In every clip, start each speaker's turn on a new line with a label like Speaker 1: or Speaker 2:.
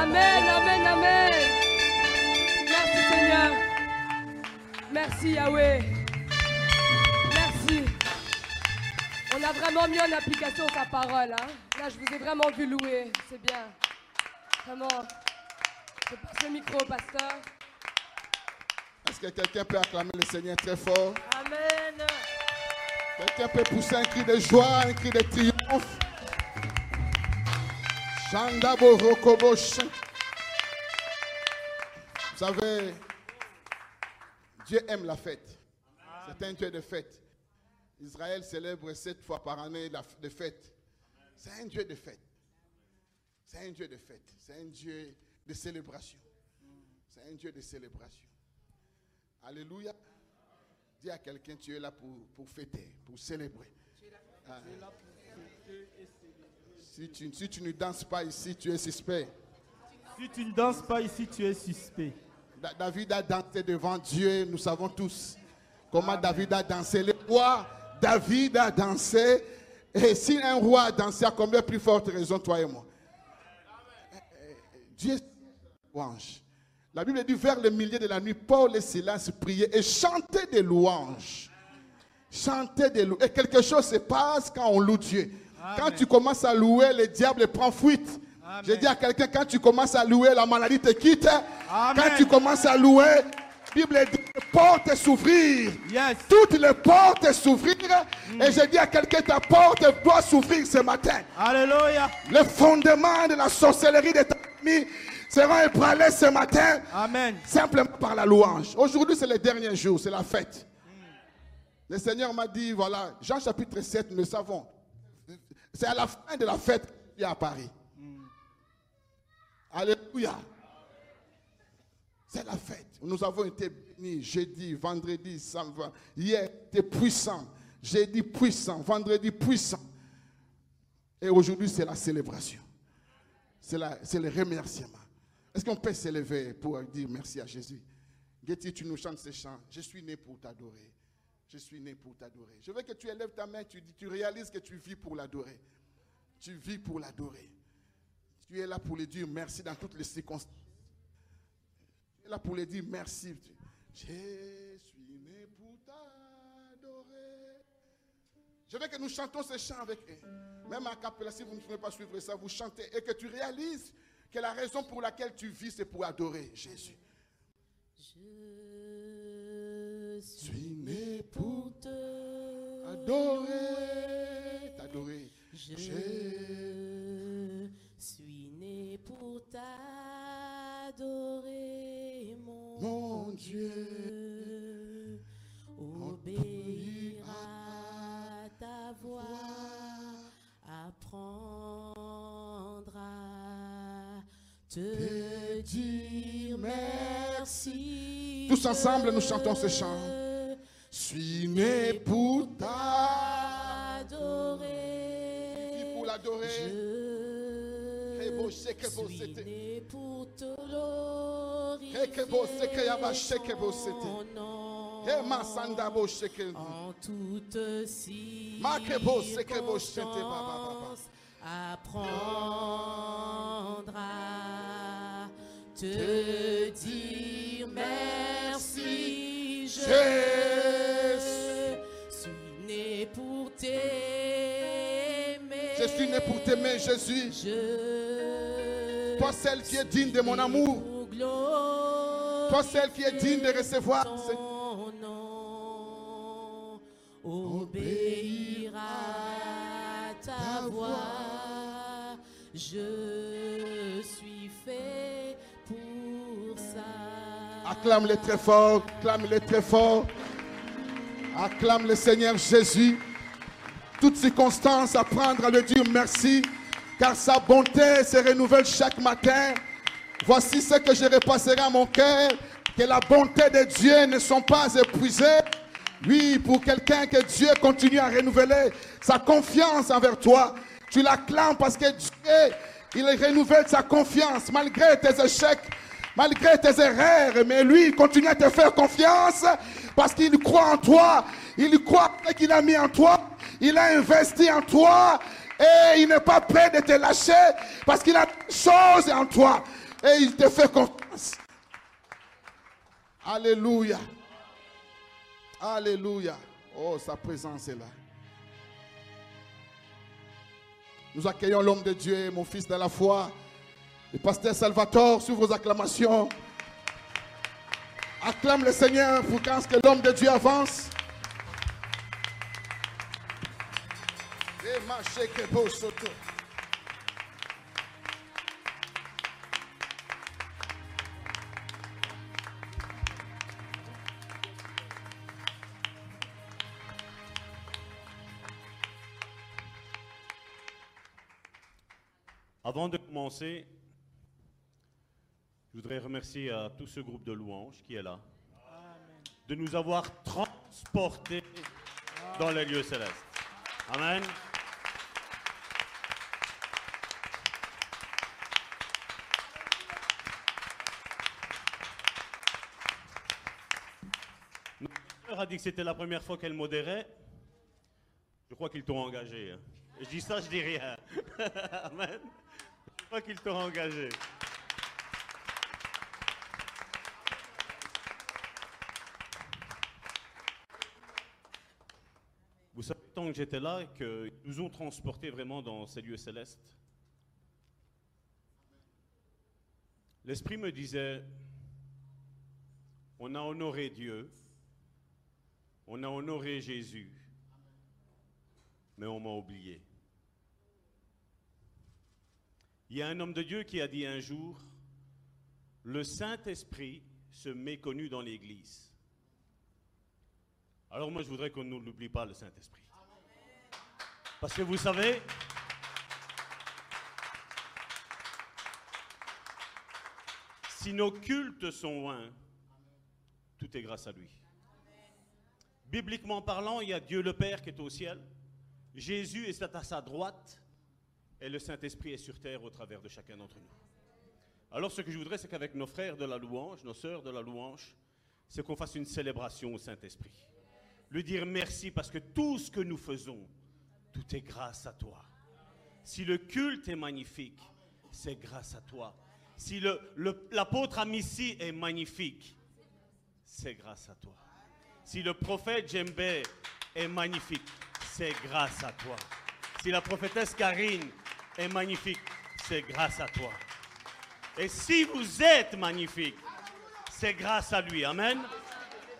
Speaker 1: Amen, amen, amen. Merci Seigneur. Merci Yahweh. Merci. On a vraiment mis en application sa parole. Hein? Là, je vous ai vraiment vu louer. C'est bien. Vraiment. Je passe le micro pasteur.
Speaker 2: Est-ce que quelqu'un peut acclamer le Seigneur très fort?
Speaker 1: Amen.
Speaker 2: Quelqu'un peut pousser un cri de joie, un cri de triomphe? Vous savez, Dieu aime la fête. C'est un Dieu de fête. Israël célèbre sept fois par année la de fête. C'est un Dieu de fête. C'est un Dieu de fête. C'est un Dieu de célébration. C'est un Dieu de célébration. Alléluia. Dis à quelqu'un, tu es là pour, pour fêter, pour célébrer. Ah. Si tu, si tu ne danses pas ici, tu es suspect.
Speaker 3: Si tu ne danses pas ici, tu es suspect.
Speaker 2: Da- David a dansé devant Dieu, nous savons tous comment David a dansé. Le roi David a dansé. Et si un roi a dansé, à combien plus forte raison, toi et moi? Eh, eh, Dieu louange. La Bible dit vers le milieu de la nuit, Paul et Silas priaient et chantaient des louanges. Chanter des louanges. Et quelque chose se passe quand on loue Dieu. Quand tu commences à louer, le diable prend fuite. Je dis à quelqu'un, quand tu commences à louer, la maladie te quitte. Quand tu commences à louer, la Bible dit les portes s'ouvrir. Toutes les portes s'ouvrir. Et je dis à quelqu'un, ta porte doit s'ouvrir ce matin.
Speaker 3: Alléluia.
Speaker 2: Le fondement de la sorcellerie de ta famille sera ébranlé ce matin.
Speaker 3: Amen.
Speaker 2: Simplement par la louange. Aujourd'hui, c'est le dernier jour, c'est la fête. Le Seigneur m'a dit, voilà, Jean chapitre 7, nous le savons. C'est à la fin de la fête qu'il est à Paris. Alléluia. C'est la fête. Nous avons été bénis jeudi, vendredi, samedi. Hier, c'était puissant. Jeudi, puissant. Vendredi, puissant. Et aujourd'hui, c'est la célébration. C'est le remerciement. Est-ce qu'on peut s'élever pour dire merci à Jésus? Getty, tu nous chantes ces chants. Je suis né pour t'adorer. Je suis né pour t'adorer. Je veux que tu élèves ta main, tu, tu réalises que tu vis pour l'adorer. Tu vis pour l'adorer. Tu es là pour lui dire merci dans toutes les circonstances. Tu es là pour lui dire merci. Je suis né pour t'adorer. Je veux que nous chantons ces chants avec eux. Même à capella, si vous ne pouvez pas suivre ça, vous chantez et que tu réalises que la raison pour laquelle tu vis, c'est pour adorer Jésus. Suis né pour Adorer, t'adorer.
Speaker 4: Je suis né pour t'adorer, mon,
Speaker 2: Mon
Speaker 4: Dieu. Obéir à ta voix, apprendre à te dire merci.
Speaker 2: Tous ensemble, nous chantons ce chant. Suis né pour
Speaker 4: t'adorer.
Speaker 2: pour l'adorer?
Speaker 4: Je suis né pour. En toute circonstance, apprendre à te t'aimer,
Speaker 2: Jésus. Toi, celle qui est digne de mon amour. Toi, celle qui est digne de recevoir.
Speaker 4: Nom, obéir à ta voix. Je suis fait pour ça.
Speaker 2: Acclame-le très fort, acclame-le très fort. Acclame le Seigneur Jésus. Toutes circonstances, apprendre à le dire merci, car sa bonté se renouvelle chaque matin. Voici ce que je repasserai à mon cœur, que la bonté de Dieu ne sont pas épuisées. Oui, pour quelqu'un que Dieu continue à renouveler sa confiance envers toi, tu l'acclames parce que Dieu, il renouvelle sa confiance malgré tes échecs, malgré tes erreurs, mais lui, il continue à te faire confiance parce qu'il croit en toi. Il croit qu'il a mis en toi. Il a investi en toi et il n'est pas prêt de te lâcher parce qu'il a choses en toi. et il te fait confiance. Alléluia. Alléluia. Oh, sa présence est là. Nous accueillons l'homme de Dieu, mon fils de la foi, le pasteur Salvatore, sur vos acclamations. Acclame le Seigneur pour que l'homme de Dieu avance.
Speaker 5: Avant de commencer, je voudrais remercier à tout ce groupe de louanges qui est là de nous avoir transportés dans les lieux célestes. Amen. Notre pasteur dit que c'était la première fois qu'elle modérait. Je crois qu'ils t'ont engagé. hein. Je dis ça, je dis rien. Amen. Je crois qu'ils t'ont engagé. Vous savez, tant que j'étais là, qu'ils nous ont transportés vraiment dans ces lieux célestes. L'Esprit me disait, on a honoré Dieu, on a honoré Jésus, mais on m'a oublié. Il y a un homme de Dieu qui a dit un jour, le Saint-Esprit se méconnu dans l'Église. Alors moi, je voudrais qu'on ne l'oublie pas, le Saint-Esprit. Parce que vous savez, si nos cultes sont loin, tout est grâce à lui. Bibliquement parlant, il y a Dieu le Père qui est au ciel, Jésus est à sa droite, et le Saint-Esprit est sur terre au travers de chacun d'entre nous. Alors ce que je voudrais, c'est qu'avec nos frères de la louange, nos sœurs de la louange, c'est qu'on fasse une célébration au Saint-Esprit. Lui dire merci parce que tout ce que nous faisons, tout est grâce à toi. Si le culte est magnifique, c'est grâce à toi. Si le- le- l'apôtre Amici est magnifique, c'est grâce à toi. Si le prophète Djembe est magnifique, c'est grâce à toi. Si la prophétesse Karine est magnifique, c'est grâce à toi. Et si vous êtes magnifique, c'est grâce à lui. Amen.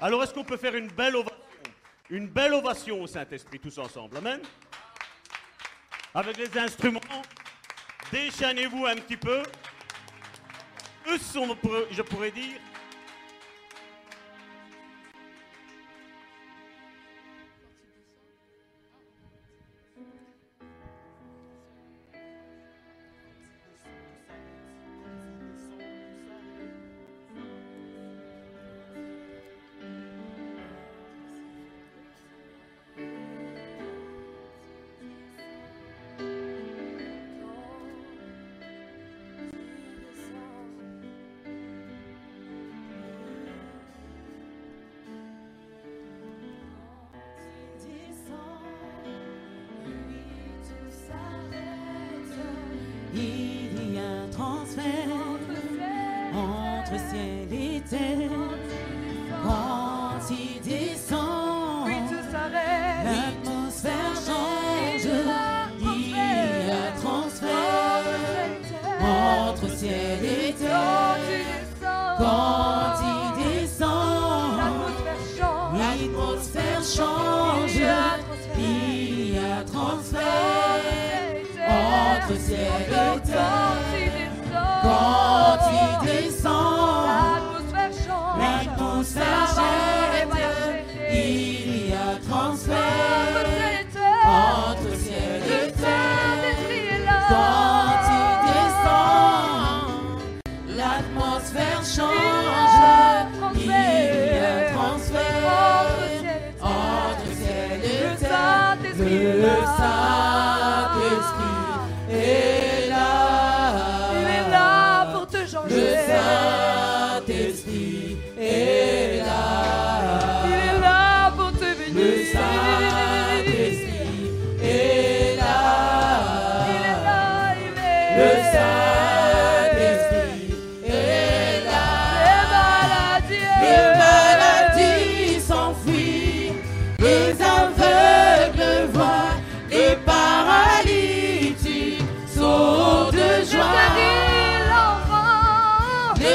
Speaker 5: Alors est-ce qu'on peut faire une belle ovation? Une belle ovation au Saint-Esprit tous ensemble. Amen. Avec les instruments, déchaînez-vous un petit peu. Eux sont, je pourrais dire,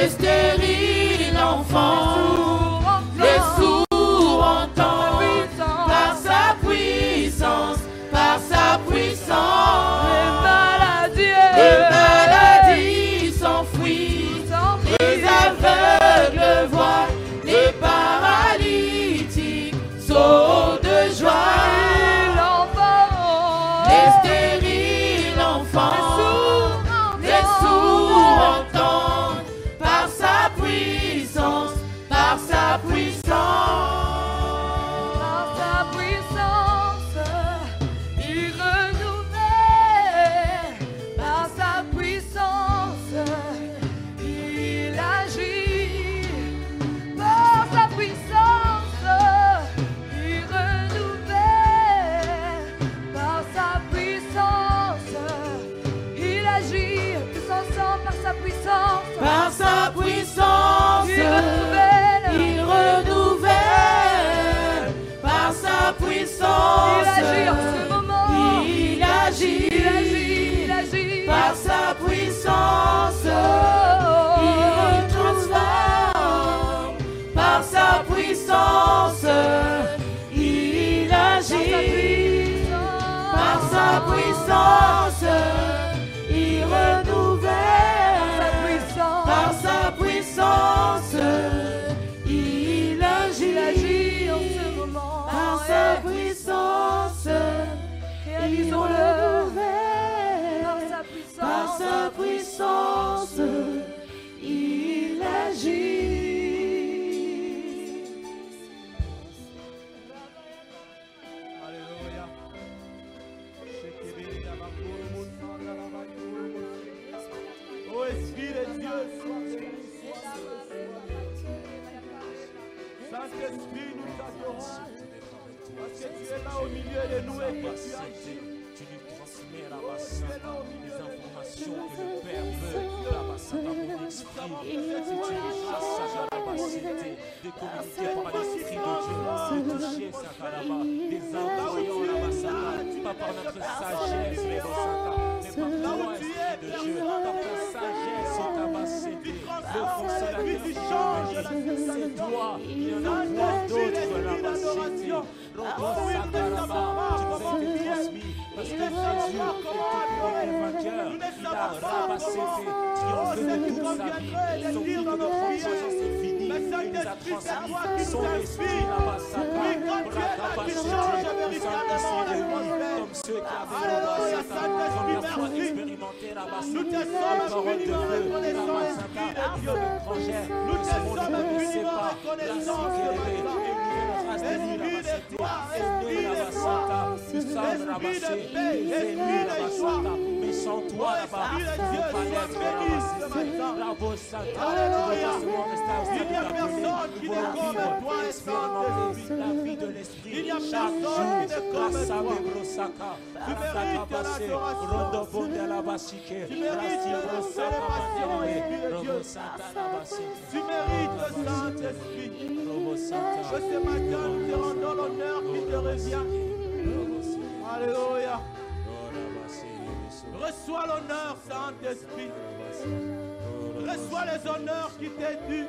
Speaker 4: les stériles
Speaker 3: au milieu de nous et que tu agis.
Speaker 6: Tu nous transmets la les informations que le Père veut. La bassata, mon esprit. Une grâce à la capacité de communiquer par l'esprit de Dieu. De toucher Sakalaba. Des envoyants la bassata. Pas par notre sagesse, mais par toi, esprit de Dieu. Par ta sagesse, Le consolateur qui est C'est toi. Il y en a plein d'autres, la bassité. Robo Sakalaba. Tu nous as été transmis. Parce que vainqueur. Il a rabassé, triomphé de toute sa vie. Son vie de notre conscience est finie. Il nous esprit, la capacité, nous sommes qui expérimenté la massacre. La parole de Dieu. Nous nouvelle race de sans toi, là-bas. Bravo, Satan. De la vie de l'esprit Bandiere, Robo Santa la Basse.
Speaker 3: Tu mérites, Saint-Esprit. Que
Speaker 6: Santa.
Speaker 3: ce matin, nous te rendons l'honneur qui te revient. Alléluia. Reçois l'honneur, Saint-Esprit. Reçois les honneurs qui t'est dû.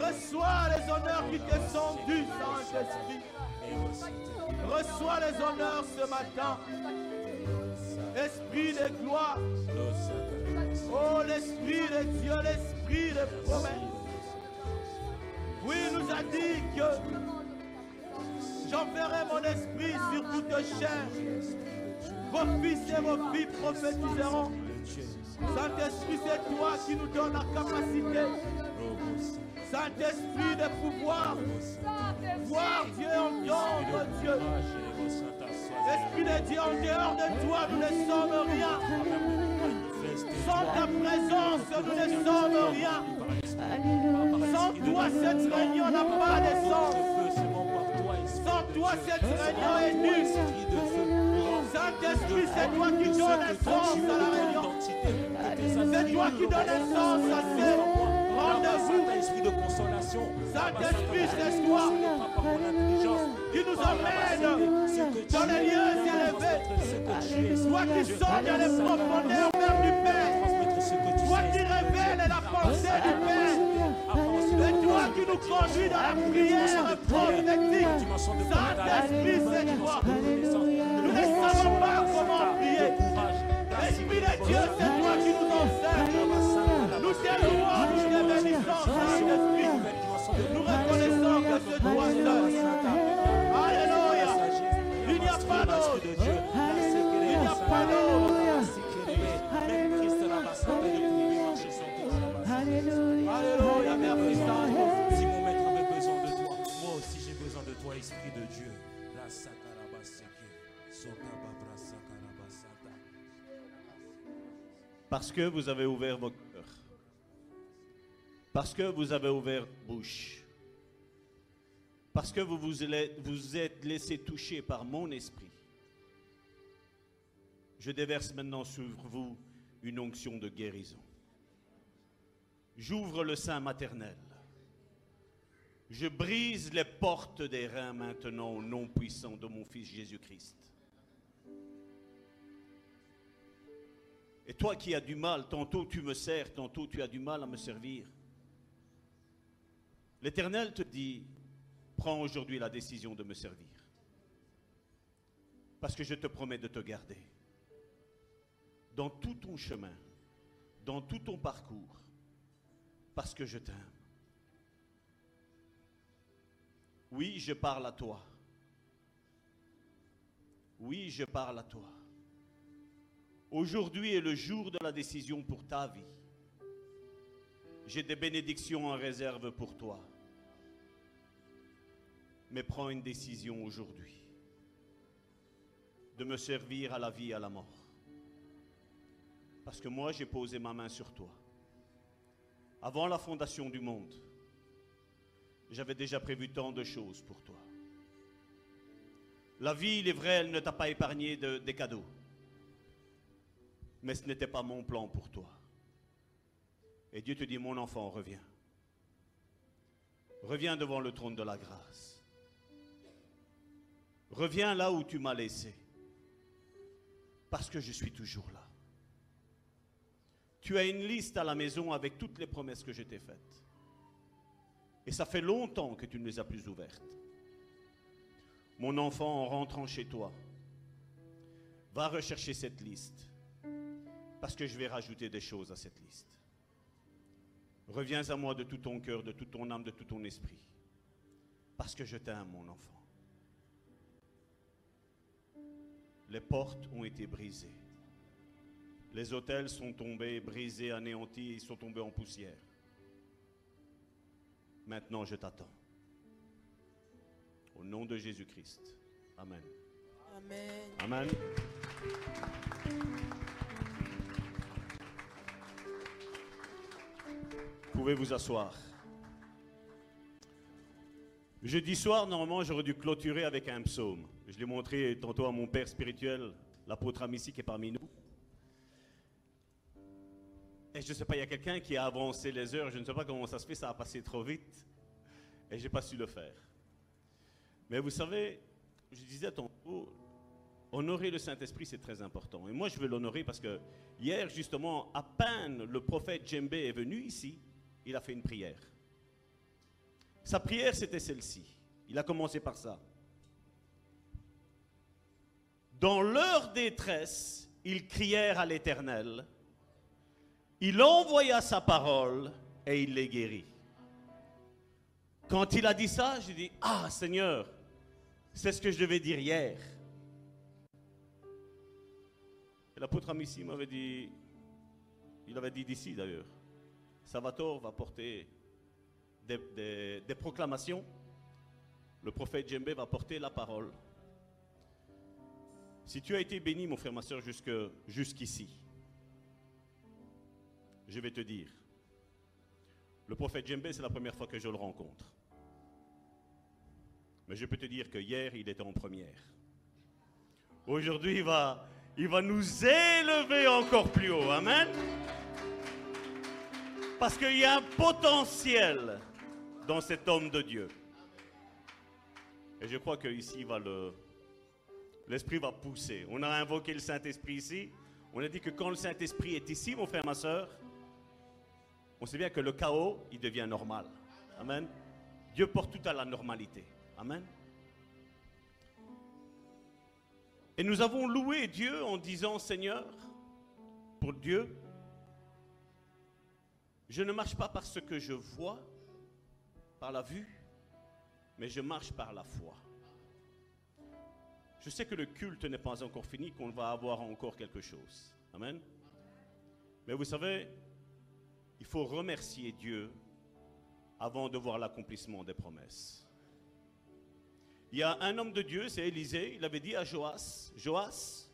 Speaker 3: Reçois les honneurs qui te sont dus, Saint-Esprit. Reçois les honneurs ce matin. Esprit de gloire. Oh, l'Esprit de Dieu, l'Esprit de promesse. Oui, il nous a dit que j'enverrai mon esprit sur toute chair. Vos fils et vos filles prophétiseront. Saint-Esprit, c'est toi qui nous donne la capacité. Saint-Esprit de pouvoir voir Dieu, entendre Dieu. Esprit de Dieu, en dehors de toi, nous ne sommes rien. Sans ta présence, nous ne sommes rien. Sans toi, cette réunion n'a pas de sens. Sans toi, cette réunion est nulle. Saint-Esprit, c'est toi qui donnes sens à la réunion. C'est toi qui donnes sens à ces rendez-vous.
Speaker 6: Esprit de consolation.
Speaker 3: Saint-Esprit, c'est toi qui nous emmène dans les lieux élevés. Toi qui sonnes dans les profondeurs même du Père. Toi qui révèles la pensée
Speaker 4: du Père. Toi qui nous conduis dans la prière prophétique. Saint-Esprit, c'est toi. Nous ne savons pas comment prier. Esprit de Dieu, c'est toi qui nous enseigne. Nous te louons, nous te bénissons, Saint-Esprit. Nous reconnaissons que c'est toi seul. Alléluia. Il n'y a pas d'autre. Il n'y a pas d'autre. Alléluia, merci Saint.
Speaker 6: Si
Speaker 5: Parce que vous avez ouvert vos cœurs. Parce que vous avez ouvert bouche. Parce que vous vous êtes- vous êtes laissé toucher par mon esprit. Je déverse maintenant sur vous une onction de guérison. J'ouvre le sein maternel. Je brise les portes des reins maintenant au nom puissant de mon Fils Jésus-Christ. Et toi qui as du mal, tantôt tu me sers, tantôt tu as du mal à me servir. L'Éternel te dit, prends aujourd'hui la décision de me servir. Parce que je te promets de te garder. Dans tout ton chemin, dans tout ton parcours, parce que je t'aime. Oui, je parle à toi. Oui, je parle à toi. Aujourd'hui est le jour de la décision pour ta vie. J'ai des bénédictions en réserve pour toi. Mais prends une décision aujourd'hui de me servir à la vie et à la mort. Parce que moi, j'ai posé ma main sur toi. Avant la fondation du monde, j'avais déjà prévu tant de choses pour toi. La vie, il est vrai, elle ne t'a pas épargné de- des cadeaux. Mais ce n'était pas mon plan pour toi. Et Dieu te dit, mon enfant, reviens. Reviens devant le trône de la grâce. Reviens là où tu m'as laissé. Parce que je suis toujours là. Tu as une liste à la maison avec toutes les promesses que je t'ai faites. Et ça fait longtemps que tu ne les as plus ouvertes. Mon enfant, en rentrant chez toi, va rechercher cette liste. Parce que je vais rajouter des choses à cette liste. Reviens à moi de tout ton cœur, de toute ton âme, de tout ton esprit. Parce que je t'aime, mon enfant. Les portes ont été brisées. Les hôtels sont tombés, brisés, anéantis, ils sont tombés en poussière. Maintenant, je t'attends. Au nom de Jésus-Christ. Amen.
Speaker 7: Amen.
Speaker 5: Amen. Vous pouvez vous asseoir. Jeudi soir, normalement, j'aurais dû clôturer avec un psaume. Je l'ai montré tantôt à mon père spirituel, l'apôtre Amici qui est parmi nous. Et je ne sais pas, il y a quelqu'un qui a avancé les heures, je ne sais pas comment ça se fait, ça a passé trop vite. Et je n'ai pas su le faire. Mais vous savez, je disais tantôt, honorer le Saint-Esprit, c'est très important. Et moi, je veux l'honorer parce que hier, justement, à peine le prophète Djembé est venu ici, il a fait une prière. Sa prière, c'était celle-ci. Il a commencé par ça. Dans leur détresse, ils crièrent à l'Éternel. Il envoya sa parole et il les guérit. Quand il a dit ça, j'ai dit, ah Seigneur, c'est ce que je devais dire hier. L'apôtre Amici m'avait dit, il avait dit d'ici d'ailleurs, Salvatore va porter des, proclamations, le prophète Djembé va porter la parole. Si tu as été béni, mon frère, ma soeur, jusqu'ici, je vais te dire, le prophète Djembé, c'est la première fois que je le rencontre. Mais je peux te dire que hier, il était en première. Aujourd'hui, il va, il va nous élever encore plus haut. Amen. Parce qu'il y a un potentiel dans cet homme de Dieu. Et je crois qu'ici, va le, l'Esprit va pousser. On a invoqué le Saint-Esprit ici. On a dit que quand le Saint-Esprit est ici, mon frère, ma soeur, on sait bien que le chaos, il devient normal. Amen. Dieu porte tout à la normalité. Amen. Et nous avons loué Dieu en disant, Seigneur, pour Dieu, je ne marche pas par ce que je vois, par la vue, mais je marche par la foi. Je sais que le culte n'est pas encore fini, qu'on va avoir encore quelque chose. Amen. Mais vous savez, il faut remercier Dieu avant de voir l'accomplissement des promesses. Il y a un homme de Dieu, c'est Élisée, il avait dit à Joas, Joas,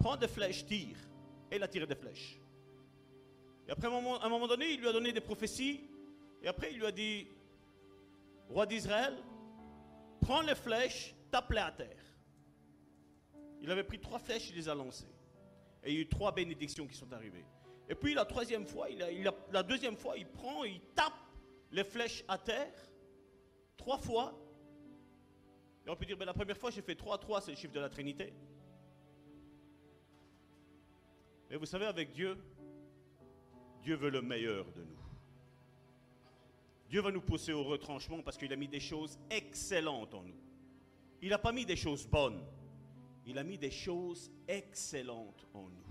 Speaker 5: prends des flèches, tire. Et il a tiré des flèches. Et après, à un moment, donné, il lui a donné des prophéties. Et après, il lui a dit, roi d'Israël, prends les flèches, tape-les à terre. Il avait pris trois flèches, il les a lancées. Et il y a eu trois bénédictions qui sont arrivées. Et puis la troisième fois, la deuxième fois, il prend, il tape les flèches à terre, trois fois. Et on peut dire, ben, la première fois, j'ai fait 3, 3, c'est le chiffre de la Trinité. Mais vous savez, avec Dieu, Dieu veut le meilleur de nous. Dieu va nous pousser au retranchement parce qu'il a mis des choses excellentes en nous. Il n'a pas mis des choses bonnes. Il a mis des choses excellentes en nous.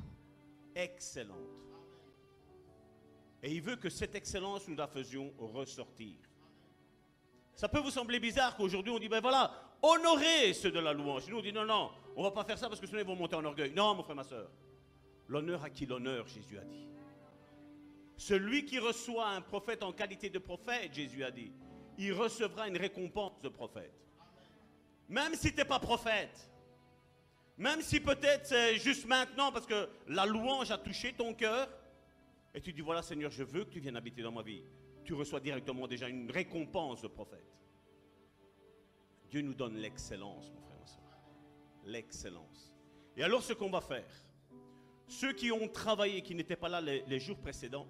Speaker 5: Excellentes. Et il veut que cette excellence, nous la faisions ressortir. Ça peut vous sembler bizarre qu'aujourd'hui on dit, ben voilà, honorez ceux de la louange. Nous on dit, non, non, on va pas faire ça parce que sinon ils vont monter en orgueil. Non, mon frère, ma soeur. L'honneur à qui l'honneur, Jésus a dit. Celui qui reçoit un prophète en qualité de prophète, Jésus a dit, il recevra une récompense de prophète. Même si tu n'es pas prophète, même si peut-être c'est juste maintenant parce que la louange a touché ton cœur, et tu dis, voilà Seigneur, je veux que tu viennes habiter dans ma vie, tu reçois directement déjà une récompense de prophète. Dieu nous donne l'excellence, mon frère, ma soeur. L'excellence. Et alors ce qu'on va faire, ceux qui ont travaillé, qui n'étaient pas là les, jours précédents,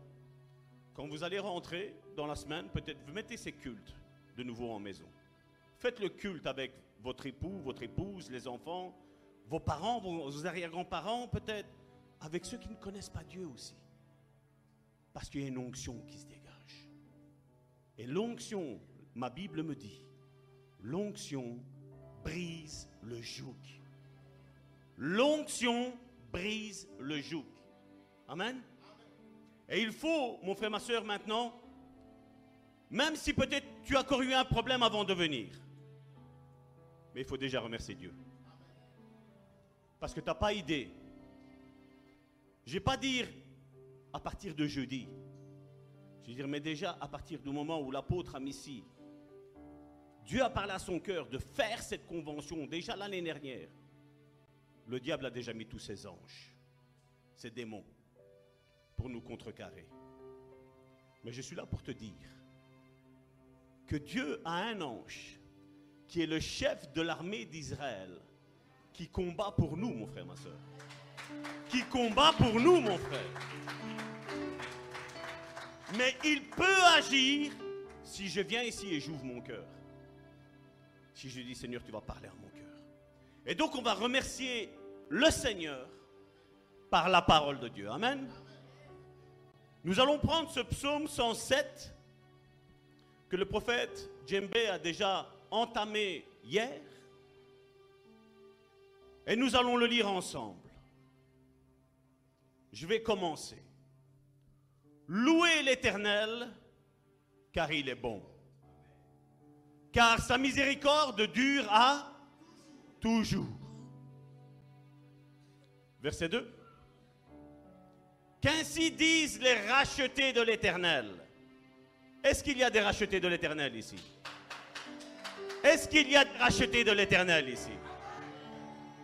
Speaker 5: quand vous allez rentrer dans la semaine, peut-être vous mettez ces cultes de nouveau en maison. Faites le culte avec votre époux, votre épouse, les enfants, vos parents, vos arrière-grands-parents, peut-être, avec ceux qui ne connaissent pas Dieu aussi. Parce qu'il y a une onction qui se dégage. Et l'onction, ma Bible me dit, l'onction brise le joug. L'onction brise le joug. Amen. Et il faut, mon frère, ma soeur, maintenant, même si peut-être tu as encore eu un problème avant de venir, mais il faut déjà remercier Dieu. Parce que tu n'as pas idée. Je vais pas dire à partir de jeudi. Je vais dire, mais déjà à partir du moment où l'apôtre a mis ici, Dieu a parlé à son cœur de faire cette convention déjà l'année dernière. Le diable a déjà mis tous ses anges, ses démons, pour nous contrecarrer. Mais je suis là pour te dire que Dieu a un ange qui est le chef de l'armée d'Israël, qui combat pour nous, mon frère, ma soeur. Qui combat pour nous, mon frère. Mais il peut agir si je viens ici et j'ouvre mon cœur. Si je dis, Seigneur, tu vas parler à mon cœur. Et donc, on va remercier le Seigneur par la parole de Dieu. Amen. Nous allons prendre ce psaume 107 que le prophète Djembe a déjà entamé hier. Et nous allons le lire ensemble. Je vais commencer. Louez l'Éternel, car il est bon. Car sa miséricorde dure à toujours. Verset 2. Qu'ainsi disent les rachetés de l'Éternel. Est-ce qu'il y a des rachetés de l'Éternel ici? Est-ce qu'il y a des rachetés de l'Éternel ici?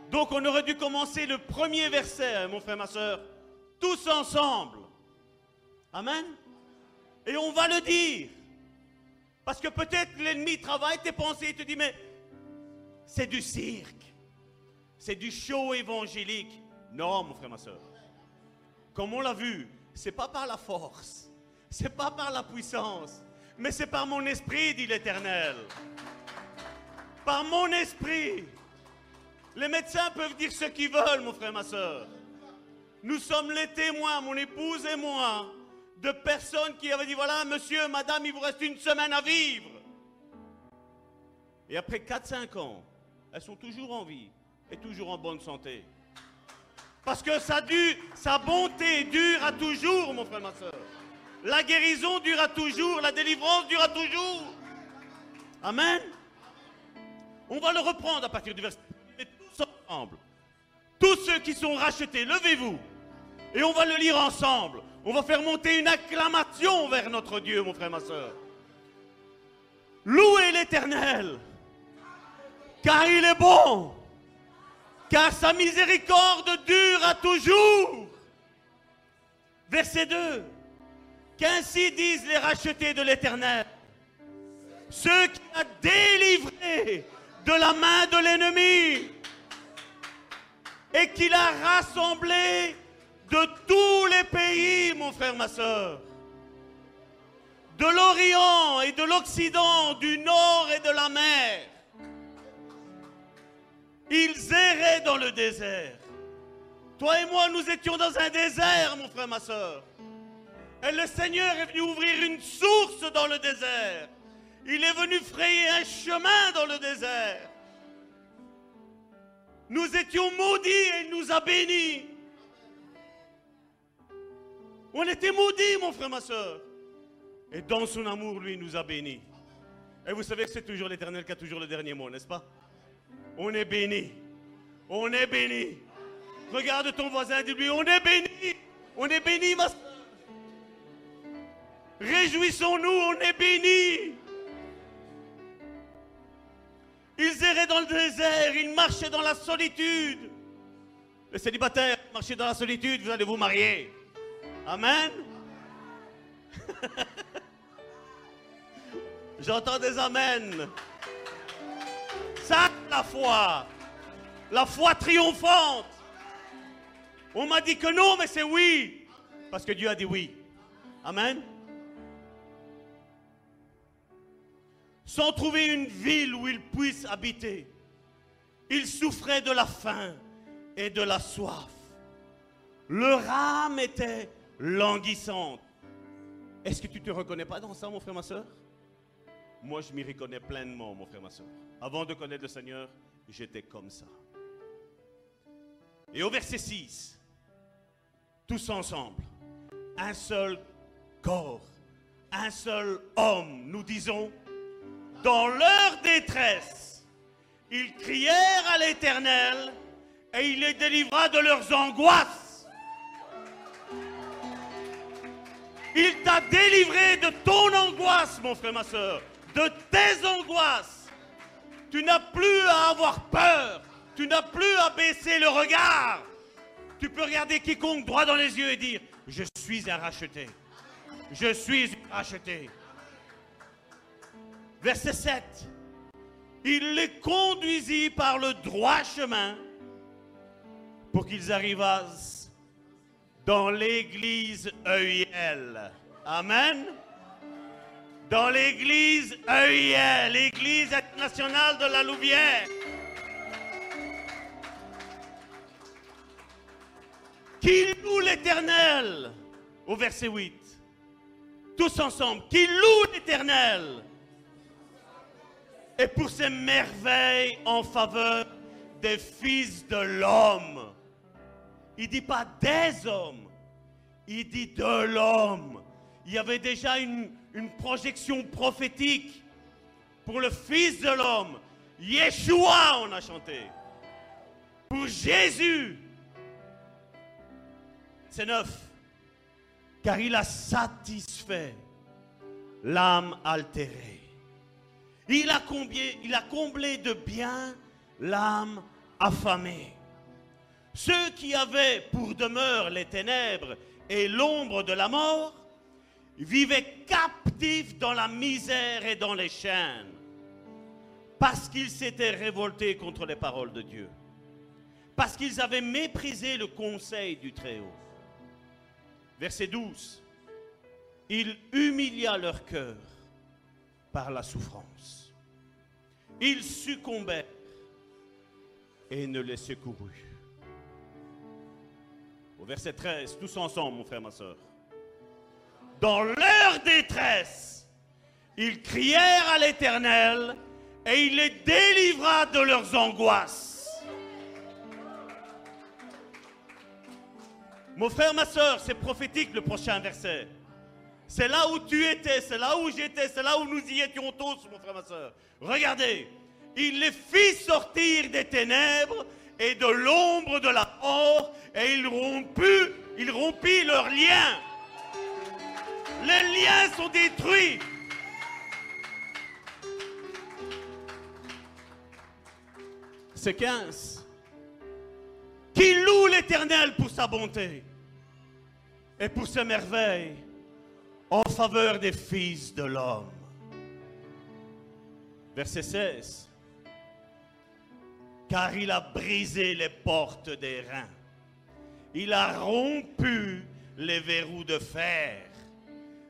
Speaker 5: Donc on aurait dû commencer le premier verset, hein, mon frère, ma soeur, tous ensemble. Amen. Et on va le dire. Parce que peut-être l'ennemi travaille tes pensées et te dit, mais c'est du cirque. C'est du show évangélique. Non, mon frère, ma soeur. Comme on l'a vu, c'est pas par la force, c'est pas par la puissance, mais c'est par mon esprit, dit l'Éternel. Par mon esprit. Les médecins peuvent dire ce qu'ils veulent, mon frère, ma soeur. Nous sommes les témoins, mon épouse et moi, de personnes qui avaient dit, voilà, monsieur, madame, il vous reste une semaine à vivre. Et après 4-5 ans, elles sont toujours en vie et toujours en bonne santé. Parce que ça dure, sa bonté dure à toujours, mon frère, ma soeur. La guérison dure à toujours, la délivrance dure à toujours. Amen. On va le reprendre à partir du verset. Mais tous ensemble. Tous ceux qui sont rachetés, levez-vous. Et on va le lire ensemble. On va faire monter une acclamation vers notre Dieu, mon frère, ma soeur. Louez l'Éternel, car il est bon, car sa miséricorde dure à toujours. Verset 2. Qu'ainsi disent les rachetés de l'Éternel, ceux qui a délivré de la main de l'ennemi et qu'il a rassemblé de tous les pays, mon frère, ma soeur, de l'Orient et de l'Occident, du Nord et de la mer. Ils erraient dans le désert. Toi et moi, nous étions dans un désert, mon frère, ma soeur. Et le Seigneur est venu ouvrir une source dans le désert. Il est venu frayer un chemin dans le désert. Nous étions maudits et il nous a bénis. On était maudits, mon frère, ma soeur. Et dans son amour, lui, nous a bénis. Et vous savez que c'est toujours l'éternel qui a toujours le dernier mot, n'est-ce pas? On est bénis. On est bénis. Regarde ton voisin, dis-lui, on est bénis. On est bénis, ma soeur. Réjouissons-nous, on est bénis. Ils erraient dans le désert, ils marchaient dans la solitude. Les célibataires, marchez dans la solitude, vous allez vous marier. Amen. J'entends des amens. Ça, la foi. La foi triomphante. On m'a dit que non, mais c'est oui. Parce que Dieu a dit oui. Amen. Sans trouver une ville où il puisse habiter, il souffrait de la faim et de la soif. Leur âme était languissante. Est-ce que tu te reconnais pas dans ça, mon frère, ma soeur? Moi, je m'y reconnais pleinement, mon frère, ma soeur. Avant de connaître le Seigneur, j'étais comme ça. Et au verset 6, tous ensemble, un seul corps, un seul homme, nous disons, dans leur détresse, ils crièrent à l'Éternel et il les délivra de leurs angoisses. Il t'a délivré de ton angoisse, mon frère, ma soeur, de tes angoisses. Tu n'as plus à avoir peur. Tu n'as plus à baisser le regard. Tu peux regarder quiconque droit dans les yeux et dire, je suis un racheté. Je suis racheté. Verset 7. Il les conduisit par le droit chemin pour qu'ils arrivassent dans l'église EIL. Amen. Dans l'église EIL, l'église internationale de la Louvière. Qu'il loue l'éternel, au verset 8. Tous ensemble, qu'il loue l'éternel. Et pour ses merveilles en faveur des fils de l'homme. Il dit pas des hommes, il dit de l'homme. Il y avait déjà une, projection prophétique pour le Fils de l'homme. Yeshua, on a chanté. Pour Jésus. C'est neuf. Car il a satisfait l'âme altérée. Il a, comblé, il a comblé de bien l'âme affamée. Ceux qui avaient pour demeure les ténèbres et l'ombre de la mort vivaient captifs dans la misère et dans les chaînes parce qu'ils s'étaient révoltés contre les paroles de Dieu, parce qu'ils avaient méprisé le conseil du Très-Haut. Verset 12. Il humilia leur cœur par la souffrance. Ils succombèrent et ne les secourut. Au verset 13, tous ensemble, mon frère, ma soeur. Dans leur détresse, ils crièrent à l'Éternel et il les délivra de leurs angoisses. Mon frère, ma soeur, c'est prophétique le prochain verset. C'est là où tu étais, c'est là où j'étais, c'est là où nous y étions tous, mon frère, ma soeur. Regardez, il les fit sortir des ténèbres et de l'ombre de la mort, et il rompit leurs liens. Les liens sont détruits. C'est 15. Qui loue l'Éternel pour sa bonté et pour ses merveilles en faveur des fils de l'homme? Verset 16. Car il a brisé les portes des reins. Il a rompu les verrous de fer.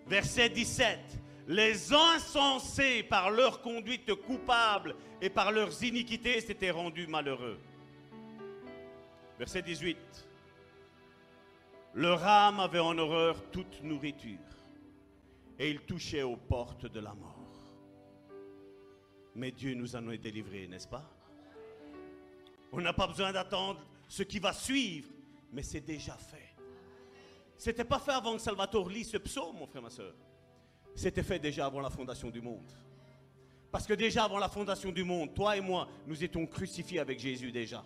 Speaker 5: Verset 17. Les insensés, par leur conduite coupable et par leurs iniquités, s'étaient rendus malheureux. Verset 18. Leur âme avait en horreur toute nourriture et il touchait aux portes de la mort. Mais Dieu nous en a délivrés, n'est-ce pas? On n'a pas besoin d'attendre ce qui va suivre, mais c'est déjà fait. C'était pas fait avant que Salvatore lise ce psaume, mon frère, ma soeur. C'était fait déjà avant la fondation du monde. Parce que déjà avant la fondation du monde, toi et moi, nous étions crucifiés avec Jésus déjà.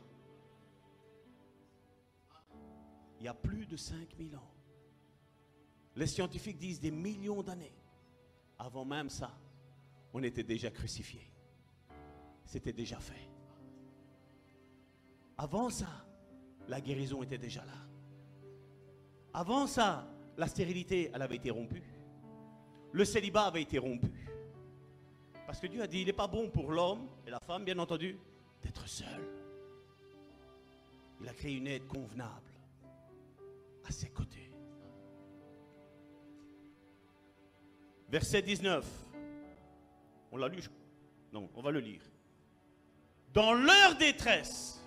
Speaker 5: Il y a plus de 5000 ans. Les scientifiques disent des millions d'années. Avant même ça, on était déjà crucifiés. C'était déjà fait. Avant ça, la guérison était déjà là. Avant ça, la stérilité, elle avait été rompue. Le célibat avait été rompu. Parce que Dieu a dit, il n'est pas bon pour l'homme et la femme, bien entendu, d'être seul. Il a créé une aide convenable à ses côtés. Verset 19. On l'a lu Non, on va le lire. Dans leur détresse,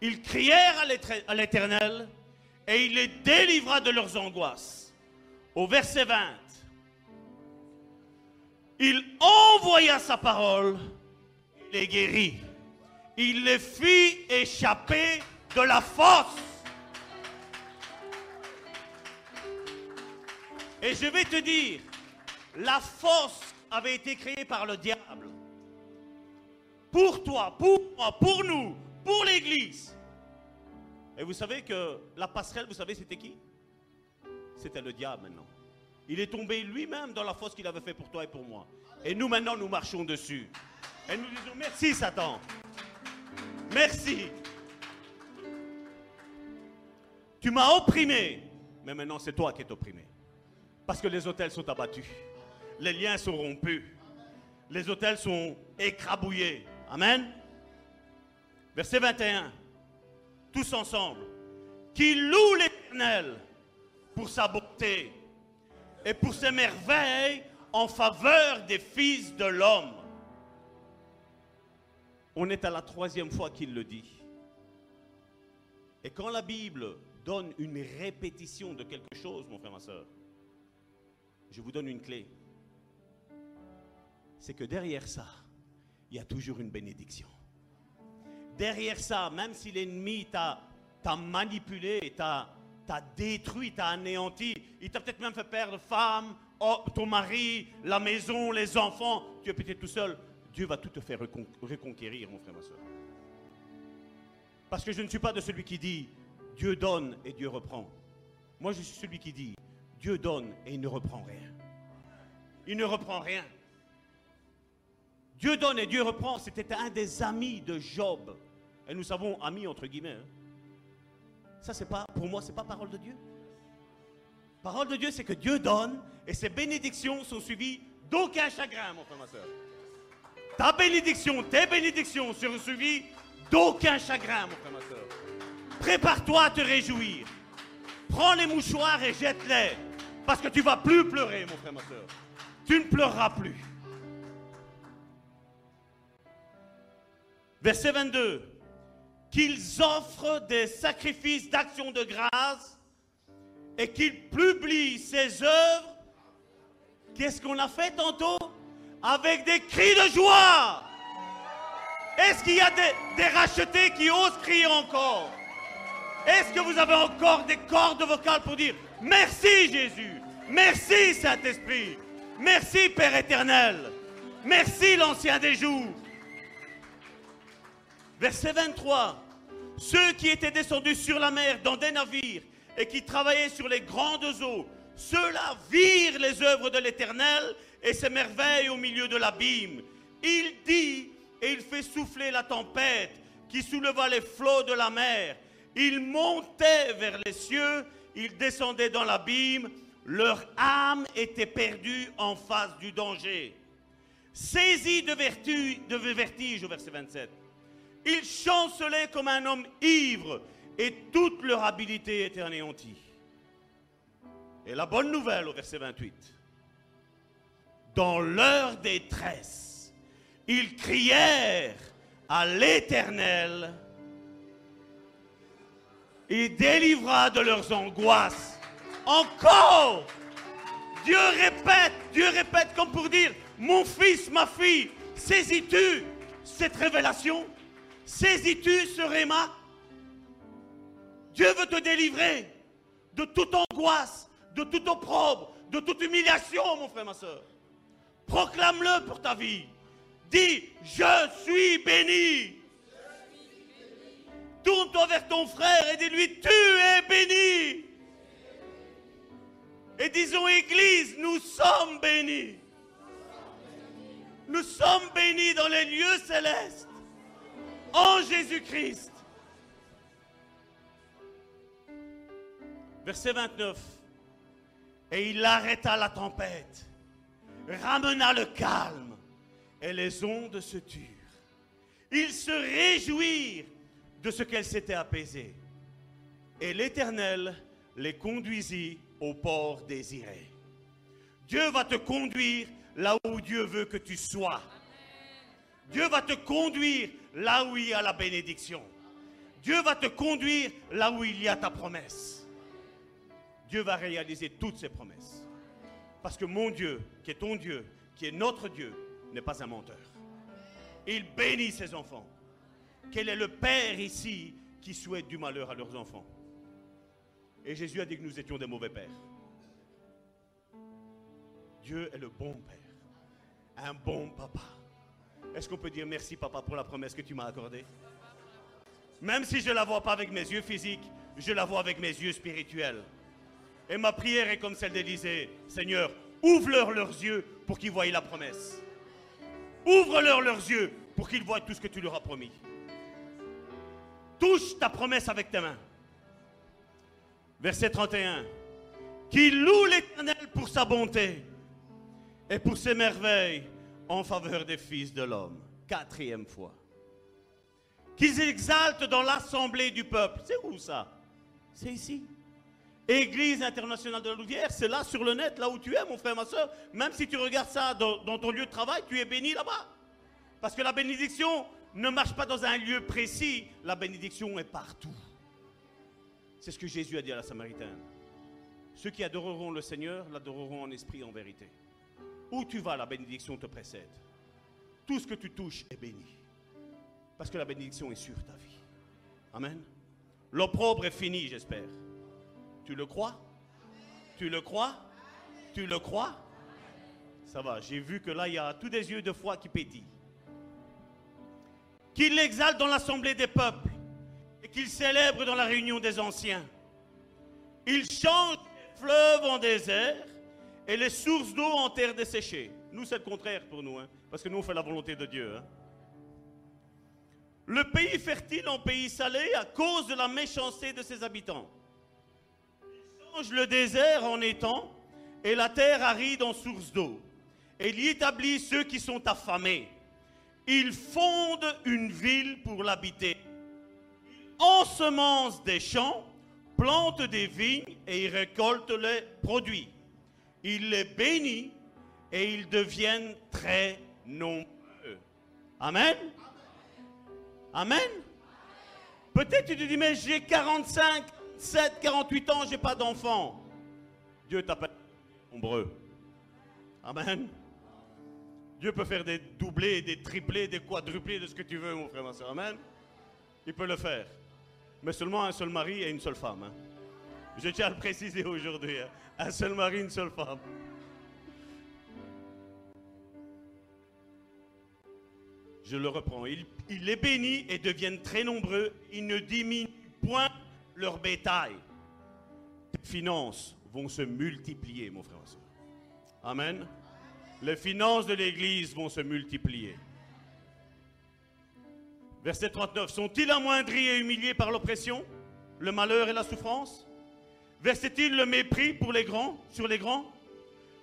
Speaker 5: ils crièrent à l'Éternel et il les délivra de leurs angoisses. Au verset 20, il envoya sa parole, il les guérit. Il les fit échapper de la fosse. Et je vais te dire, la fosse avait été créée par le diable. Pour toi, pour moi, pour nous, pour l'Église. Et vous savez que la passerelle, vous savez, c'était qui? C'était le diable maintenant. Il est tombé lui-même dans la fosse qu'il avait fait pour toi et pour moi. Et nous maintenant, nous marchons dessus. Et nous disons merci Satan. Merci. Tu m'as opprimé. Mais maintenant, c'est toi qui es opprimé. Parce que les hôtels sont abattus. Les liens sont rompus. Les hôtels sont écrabouillés. Amen. Verset 21. Tous ensemble. Qui loue l'Éternel pour sa bonté et pour ses merveilles en faveur des fils de l'homme. On est à la troisième fois qu'il le dit. Et quand la Bible donne une répétition de quelque chose, mon frère, ma soeur, je vous donne une clé. C'est que derrière ça, il y a toujours une bénédiction. Derrière ça, même si l'ennemi t'a manipulé, t'a détruit, t'a anéanti, il t'a peut-être même fait perdre femme, oh, ton mari, la maison, les enfants, tu es peut-être tout seul, Dieu va tout te faire recon- reconquérir, mon frère, ma soeur. Parce que je ne suis pas de celui qui dit Dieu donne et Dieu reprend. Moi, je suis celui qui dit Dieu donne et il ne reprend rien. Il ne reprend rien. Dieu donne et Dieu reprend. C'était un des amis de Job. Et nous savons amis entre guillemets. hein. Ça, c'est pas, pour moi, c'est pas parole de Dieu. Parole de Dieu, c'est que Dieu donne et ses bénédictions sont suivies d'aucun chagrin, mon frère, ma soeur. Ta bénédiction, tes bénédictions seront suivies d'aucun chagrin, mon frère, ma soeur. Prépare-toi à te réjouir. Prends les mouchoirs et jette-les. Parce que tu vas plus pleurer, mon frère, ma soeur. Tu ne pleureras plus. Verset 22. Qu'ils offrent des sacrifices d'action de grâce et qu'ils publient ses œuvres. Qu'est-ce qu'on a fait tantôt? Avec des cris de joie. Est-ce qu'il y a des, des rachetés qui osent crier encore? Est-ce que vous avez encore des cordes vocales pour dire merci Jésus, merci Saint-Esprit, merci Père éternel, merci l'Ancien des jours Verset 23. Ceux qui étaient descendus sur la mer dans des navires et qui travaillaient sur les grandes eaux, ceux-là virent les œuvres de l'Éternel et ses merveilles au milieu de l'abîme. Il dit et il fait souffler la tempête qui souleva les flots de la mer. Ils montaient vers les cieux, ils descendaient dans l'abîme, leur âme était perdue en face du danger. Saisis de, vertu, de vertige au verset 27. Ils chancelaient comme un homme ivre et toute leur habileté était anéantie. Et la bonne nouvelle au verset 28. Dans leur détresse, ils crièrent à l'Éternel et délivra de leurs angoisses. Encore, Dieu répète, Dieu répète comme pour dire, mon fils, ma fille, saisis-tu cette révélation? Saisis-tu ce réma Dieu veut te délivrer de toute angoisse, de toute opprobre, de toute humiliation, mon frère, ma soeur. Proclame-le pour ta vie. Dis, je suis béni. Tourne-toi vers ton frère et dis-lui, tu es béni. Et disons, Église, nous sommes bénis. Nous sommes bénis dans les lieux célestes Jésus-Christ. Verset 29. Et il arrêta la tempête, ramena le calme, et les ondes se turent. Ils se réjouirent de ce qu'elles s'étaient apaisées. Et l'Éternel les conduisit au port désiré. Dieu va te conduire là où Dieu veut que tu sois. Dieu va te conduire là où il y a la bénédiction. Dieu va te conduire là où il y a ta promesse. Dieu va réaliser toutes ses promesses. Parce que mon Dieu, qui est ton Dieu, qui est notre Dieu, n'est pas un menteur. Il bénit ses enfants. Quel est le Père ici qui souhaite du malheur à leurs enfants? Et Jésus a dit que nous étions des mauvais pères. Dieu est le bon Père, un bon papa. Est-ce qu'on peut dire merci, papa, pour la promesse que tu m'as accordée? Même si je ne la vois pas avec mes yeux physiques, je la vois avec mes yeux spirituels. Et ma prière est comme celle d'Élisée. Seigneur, ouvre-leur leurs yeux pour qu'ils voient la promesse. Ouvre-leur leurs yeux pour qu'ils voient tout ce que tu leur as promis. Touche ta promesse avec tes mains. Verset 31. Qui loue l'Éternel pour sa bonté et pour ses merveilles en faveur des fils de l'homme. Quatrième fois. Qu'ils exaltent dans l'assemblée du peuple. C'est où ça? C'est ici. Église internationale de la Louvière, c'est là sur le net, là où tu es, mon frère, ma soeur. Même si tu regardes ça dans, ton lieu de travail, tu es béni là-bas. Parce que la bénédiction ne marche pas dans un lieu précis, la bénédiction est partout. C'est ce que Jésus a dit à la Samaritaine. Ceux qui adoreront le Seigneur l'adoreront en esprit et en vérité. Où tu vas, la bénédiction te précède. Tout ce que tu touches est béni. Parce que la bénédiction est sur ta vie. Amen. L'opprobre est fini, j'espère. Tu le crois? Tu le crois? Tu le crois? Ça va, j'ai vu que là, il y a tous des yeux de foi qui pétillent. Qu'il l'exalte dans l'assemblée des peuples et qu'il célèbre dans la réunion des anciens. Il change les fleuves en désert et les sources d'eau en terre desséchée. Nous, c'est le contraire pour nous, hein, parce que nous, on fait la volonté de Dieu. Hein. Le pays fertile en pays salé à cause de la méchanceté de ses habitants. Il change le désert en étang et la terre aride en source d'eau. Et il y établit ceux qui sont affamés. Il fonde une ville pour l'habiter. Il ensemence des champs, plante des vignes et il récolte les produits il les bénit et ils deviennent très nombreux. Amen. Amen. Peut-être tu te dis, mais j'ai 45, 7, 48 ans, j'ai pas d'enfant. Dieu t'appelle nombreux. Amen. Dieu peut faire des doublés, des triplés, des quadruplés de ce que tu veux, mon frère, ma soeur. Amen. Il peut le faire. Mais seulement un seul mari et une seule femme. hein. Je tiens à le préciser aujourd'hui. hein. Un seul mari, une seule femme. Je le reprends. Ils les bénissent et deviennent très nombreux. Ils ne diminuent point leur bétail. Les finances vont se multiplier, mon frère, ma soeur. Amen. Les finances de l'Église vont se multiplier. Verset 39. Sont-ils amoindris et humiliés par l'oppression, le malheur et la souffrance? Verset-il le mépris pour les grands, sur les grands?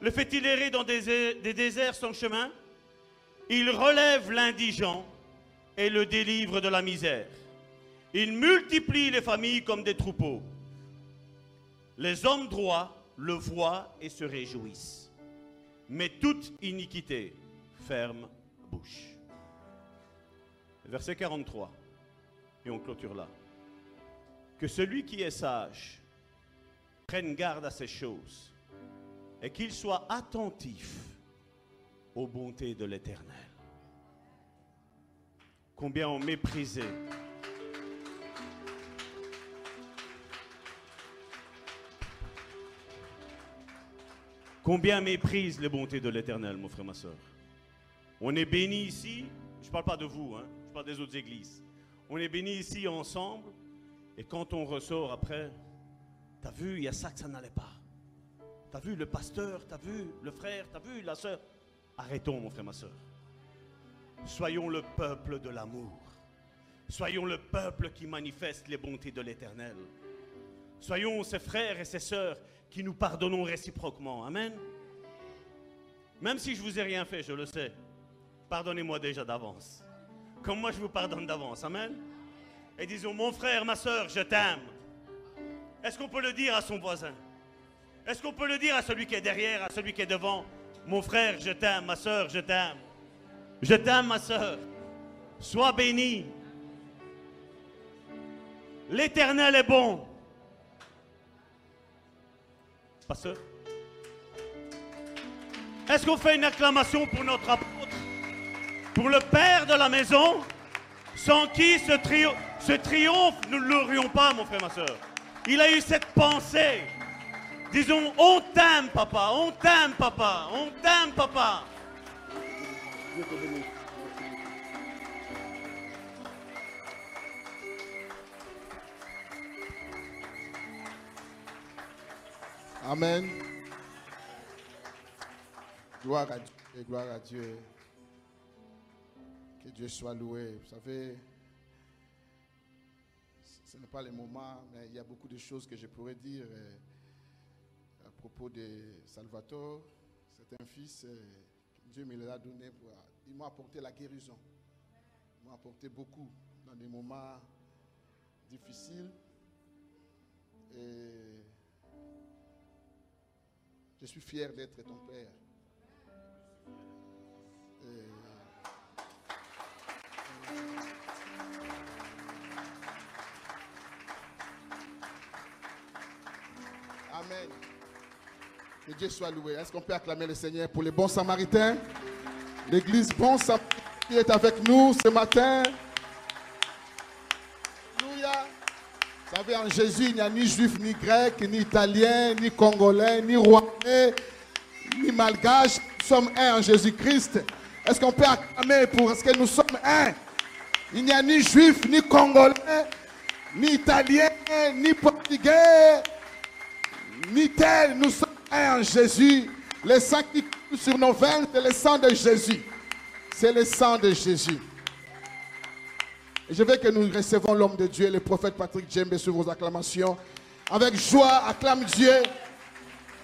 Speaker 5: Le fait-il errer dans des, des déserts sans chemin? Il relève l'indigent et le délivre de la misère. Il multiplie les familles comme des troupeaux. Les hommes droits le voient et se réjouissent. Mais toute iniquité ferme bouche. Verset 43. Et on clôture là. Que celui qui est sage prenne garde à ces choses et qu'il soit attentif aux bontés de l'Éternel. Combien ont méprisé Combien méprisent les bontés de l'Éternel, mon frère, ma soeur? On est béni ici, je ne parle pas de vous, hein, je parle des autres églises. On est béni ici ensemble, et quand on ressort après, t'as vu, il y a ça que ça n'allait pas. T'as vu le pasteur, t'as vu le frère, t'as vu la soeur. Arrêtons, mon frère, ma soeur. Soyons le peuple de l'amour. Soyons le peuple qui manifeste les bontés de l'Éternel. Soyons ces frères et ces sœurs qui nous pardonnons réciproquement. Amen. Même si je vous ai rien fait, je le sais. Pardonnez-moi déjà d'avance. Comme moi je vous pardonne d'avance. Amen. Et disons, mon frère, ma soeur, je t'aime. Est-ce qu'on peut le dire à son voisin? Est-ce qu'on peut le dire à celui qui est derrière, à celui qui est devant? Mon frère, je t'aime, ma soeur, je t'aime. Je t'aime, ma soeur. Sois béni. L'Éternel est bon. Pasteur Est-ce qu'on fait une acclamation pour notre apôtre Pour le Père de la maison Sans qui ce, ce triomphe, nous ne l'aurions pas, mon frère, ma soeur. Il a eu cette pensée. Disons, on t'aime, papa, on t'aime, papa, on t'aime, papa.
Speaker 2: Amen. Gloire à Dieu, gloire à Dieu. Que Dieu soit loué. Vous savez, ce n'est pas le moment, mais il y a beaucoup de choses que je pourrais dire euh, à propos de Salvatore. C'est un fils, euh, que Dieu me l'a donné. Il m'a apporté la guérison. Il m'a apporté beaucoup dans des moments difficiles. Et je suis fier d'être ton père. Amen. Que Dieu soit loué. Est-ce qu'on peut acclamer le Seigneur pour les bons samaritains? L'église Bon Samaritain qui est avec nous ce matin. Alléluia. Vous savez, en Jésus, il n'y a ni juif, ni grec, ni italien, ni congolais, ni rwandais, ni malgache. Nous sommes un en Jésus-Christ. Est-ce qu'on peut acclamer pour ce que nous sommes un? Il n'y a ni juif, ni congolais, ni italien, ni portugais, ni tel. Nous sommes un en Jésus. Le sang qui coule sur nos veines, c'est le sang de Jésus. C'est le sang de Jésus. Je veux que nous recevons l'homme de Dieu, le prophète Patrick Djembe, sur vos acclamations. Avec joie, acclame Dieu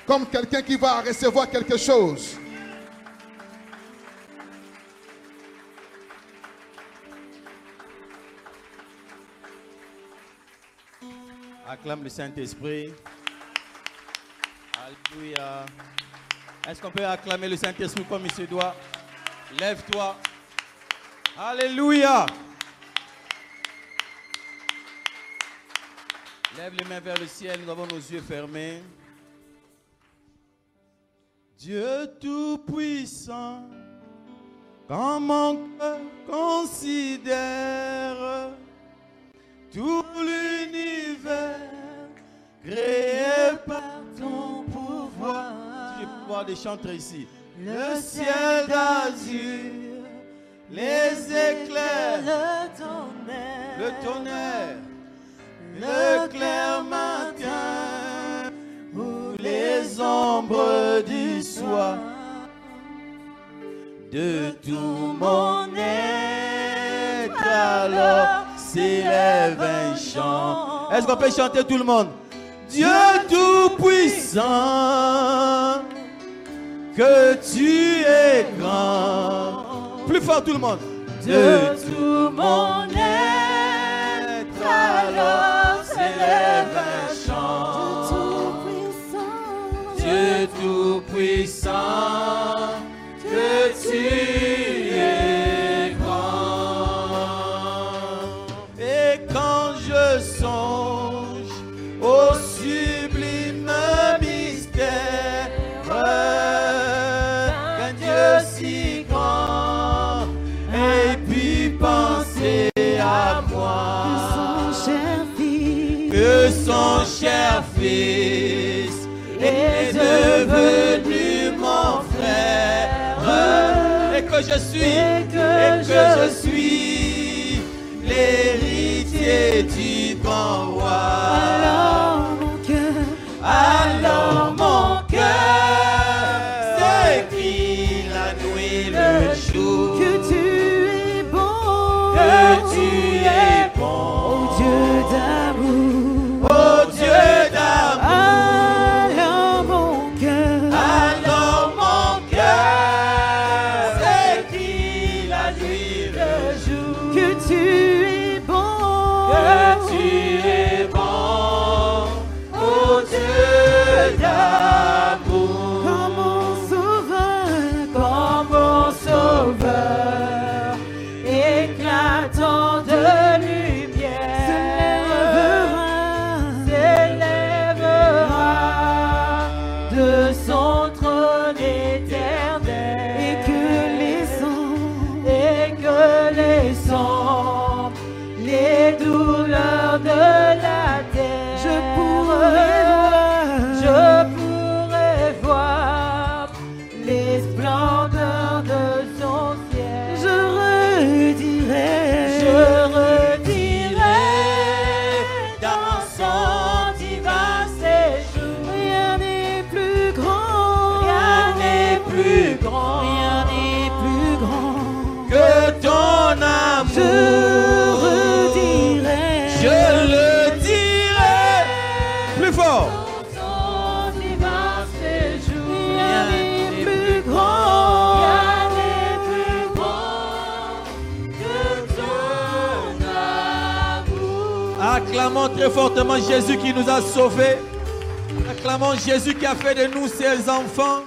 Speaker 2: comme quelqu'un qui va recevoir quelque chose.
Speaker 4: Acclame le Saint-Esprit. Alléluia. Est-ce qu'on peut acclamer le Saint-Esprit comme il se doit? Lève-toi. Alléluia. Lève les mains vers le ciel. Nous avons nos yeux fermés.
Speaker 7: Dieu Tout-Puissant, quand mon cœur considère tout l'univers créé par ton Si j'ai pouvoir de chanter ici. Le ciel d'azur, les éclairs,
Speaker 4: Le tonnerre,
Speaker 7: le tonnerre, le clair matin, ou les ombres du soir. De tout mon être, alors s'élève un chant. Est-ce qu'on peut chanter tout le monde? Dieu Tout-Puissant, que tu es grand. Plus fort tout le monde.
Speaker 4: de tout mon être, alors s'élève un chant.
Speaker 7: Dieu Tout-Puissant, son cher fils est devenu mon frère et que je suis et que, je suis l'héritier du grand roi. Alors mon cœur fortement Jésus qui nous a sauvés. Acclamons Jésus qui a fait de nous ses enfants.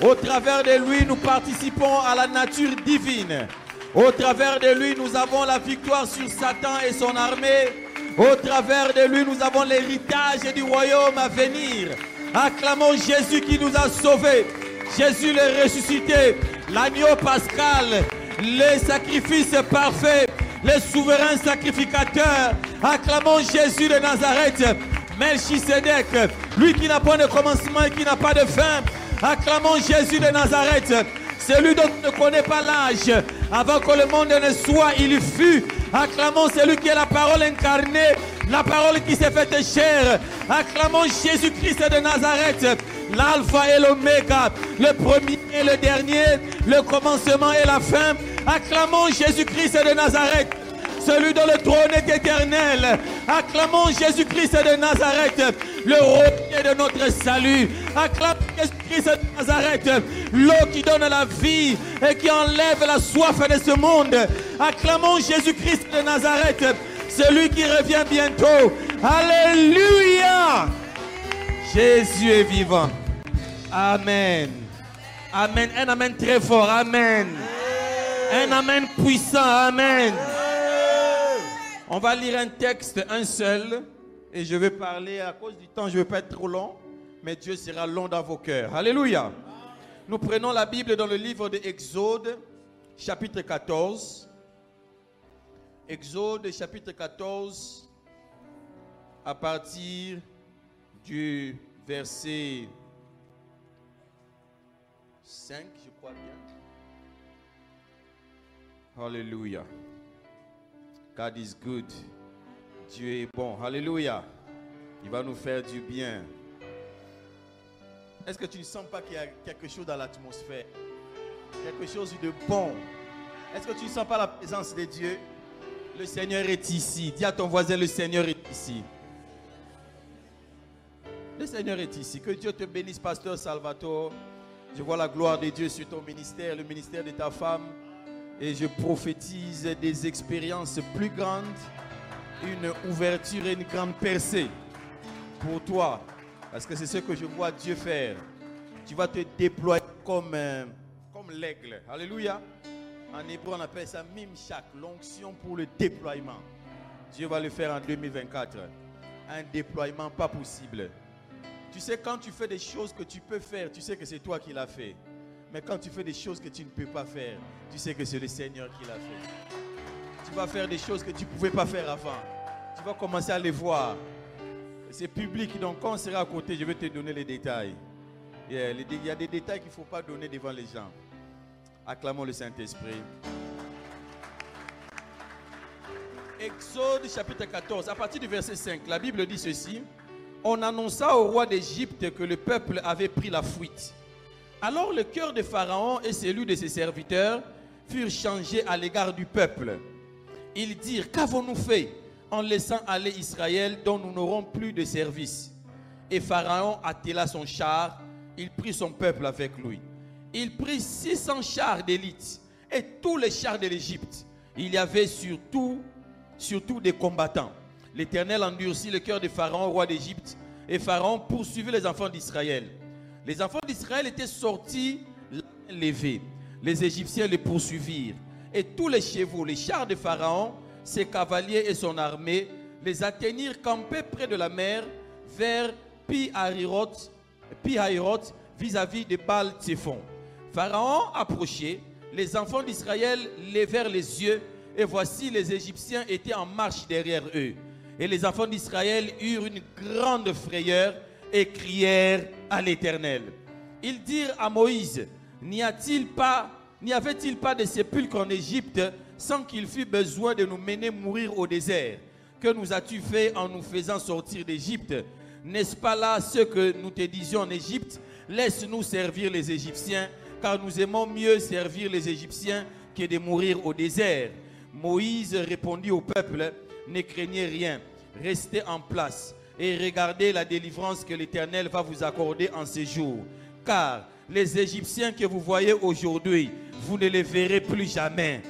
Speaker 7: Au travers de lui, nous participons à la nature divine. Au travers de lui, nous avons la victoire sur Satan et son armée. Au travers de lui, nous avons l'héritage du royaume à venir. Acclamons Jésus qui nous a sauvés. Jésus le ressuscité, l'agneau pascal, le sacrifice parfait, le souverain sacrificateur. Acclamons Jésus de Nazareth, Melchisedec, lui qui n'a pas de commencement et qui n'a pas de fin. Acclamons Jésus de Nazareth, celui dont on ne connaît pas l'âge. Avant que le monde ne soit, il fut. Acclamons celui qui est la parole incarnée, la parole qui s'est faite chair. Acclamons Jésus-Christ de Nazareth, l'alpha et l'oméga, le premier et le dernier, le commencement et la fin. Acclamons Jésus-Christ de Nazareth celui dont le trône est éternel. Acclamons Jésus-Christ de Nazareth, le rocher de notre salut. Acclamons Jésus-Christ de Nazareth, l'eau qui donne la vie et qui enlève la soif de ce monde. Acclamons Jésus-Christ de Nazareth, celui qui revient bientôt. Alléluia. Jésus est vivant. Amen. Amen. Un amen très fort. Amen. Un amen puissant. Amen. On va lire un texte, un seul, et je vais parler, à cause du temps, je ne vais pas être trop long, mais Dieu sera long dans vos cœurs. Alléluia. Nous prenons la Bible dans le livre de Exode, chapitre 14. Exode, chapitre 14, à partir du verset 5, je crois bien. Alléluia. God is good. Dieu est bon. Alléluia. Il va nous faire du bien. Est-ce que tu ne sens pas qu'il y a quelque chose dans l'atmosphère? Quelque chose de bon. Est-ce que tu ne sens pas la présence de Dieu? Le Seigneur est ici. Dis à ton voisin, le Seigneur est ici. Le Seigneur est ici. Que Dieu te bénisse, pasteur Salvatore. Je vois la gloire de Dieu sur ton ministère, le ministère de ta femme. Et je prophétise des expériences plus grandes, une ouverture et une grande percée pour toi. Parce que c'est ce que je vois Dieu faire. Tu vas te déployer comme, euh, comme l'aigle. Alléluia. En hébreu, on appelle ça mimchak, l'onction pour le déploiement. Dieu va le faire en 2024. Un déploiement pas possible. Tu sais, quand tu fais des choses que tu peux faire, tu sais que c'est toi qui l'as fait. Mais quand tu fais des choses que tu ne peux pas faire, tu sais que c'est le Seigneur qui l'a fait. Tu vas faire des choses que tu ne pouvais pas faire avant. Tu vas commencer à les voir. C'est public, donc quand on sera à côté, je vais te donner les détails. Il y a des détails qu'il ne faut pas donner devant les gens. Acclamons le Saint-Esprit. Exode chapitre 14, à partir du verset 5, la Bible dit ceci. On annonça au roi d'Égypte que le peuple avait pris la fuite. Alors le cœur de Pharaon et celui de ses serviteurs furent changés à l'égard du peuple. Ils dirent, qu'avons-nous fait en laissant aller Israël dont nous n'aurons plus de service? Et Pharaon attela son char, il prit son peuple avec lui. Il prit 600 chars d'élite et tous les chars de l'Égypte. Il y avait surtout, surtout des combattants. L'Éternel endurcit le cœur de Pharaon, roi d'Égypte, et Pharaon poursuivit les enfants d'Israël. Les enfants d'Israël étaient sortis levée. Les Égyptiens les poursuivirent. Et tous les chevaux, les chars de Pharaon, ses cavaliers et son armée, les atteignirent campés près de la mer vers Pi-Hahiroth, vis-à-vis de baal tséphon Pharaon approchait, les enfants d'Israël levèrent les yeux, et voici les Égyptiens étaient en marche derrière eux. Et les enfants d'Israël eurent une grande frayeur et crièrent à l'Éternel. Ils dirent à Moïse, n'y a-t-il pas, n'y avait-il pas de sépulcre en Égypte sans qu'il fût besoin de nous mener mourir au désert? Que nous as-tu fait en nous faisant sortir d'Égypte? N'est-ce pas là ce que nous te disions en Égypte? Laisse-nous servir les Égyptiens, car nous aimons mieux servir les Égyptiens que de mourir au désert. Moïse répondit au peuple, ne craignez rien, restez en place et regardez la délivrance que l'Éternel va vous accorder en ces jours. Car les Égyptiens que vous voyez aujourd'hui, vous ne les verrez plus jamais.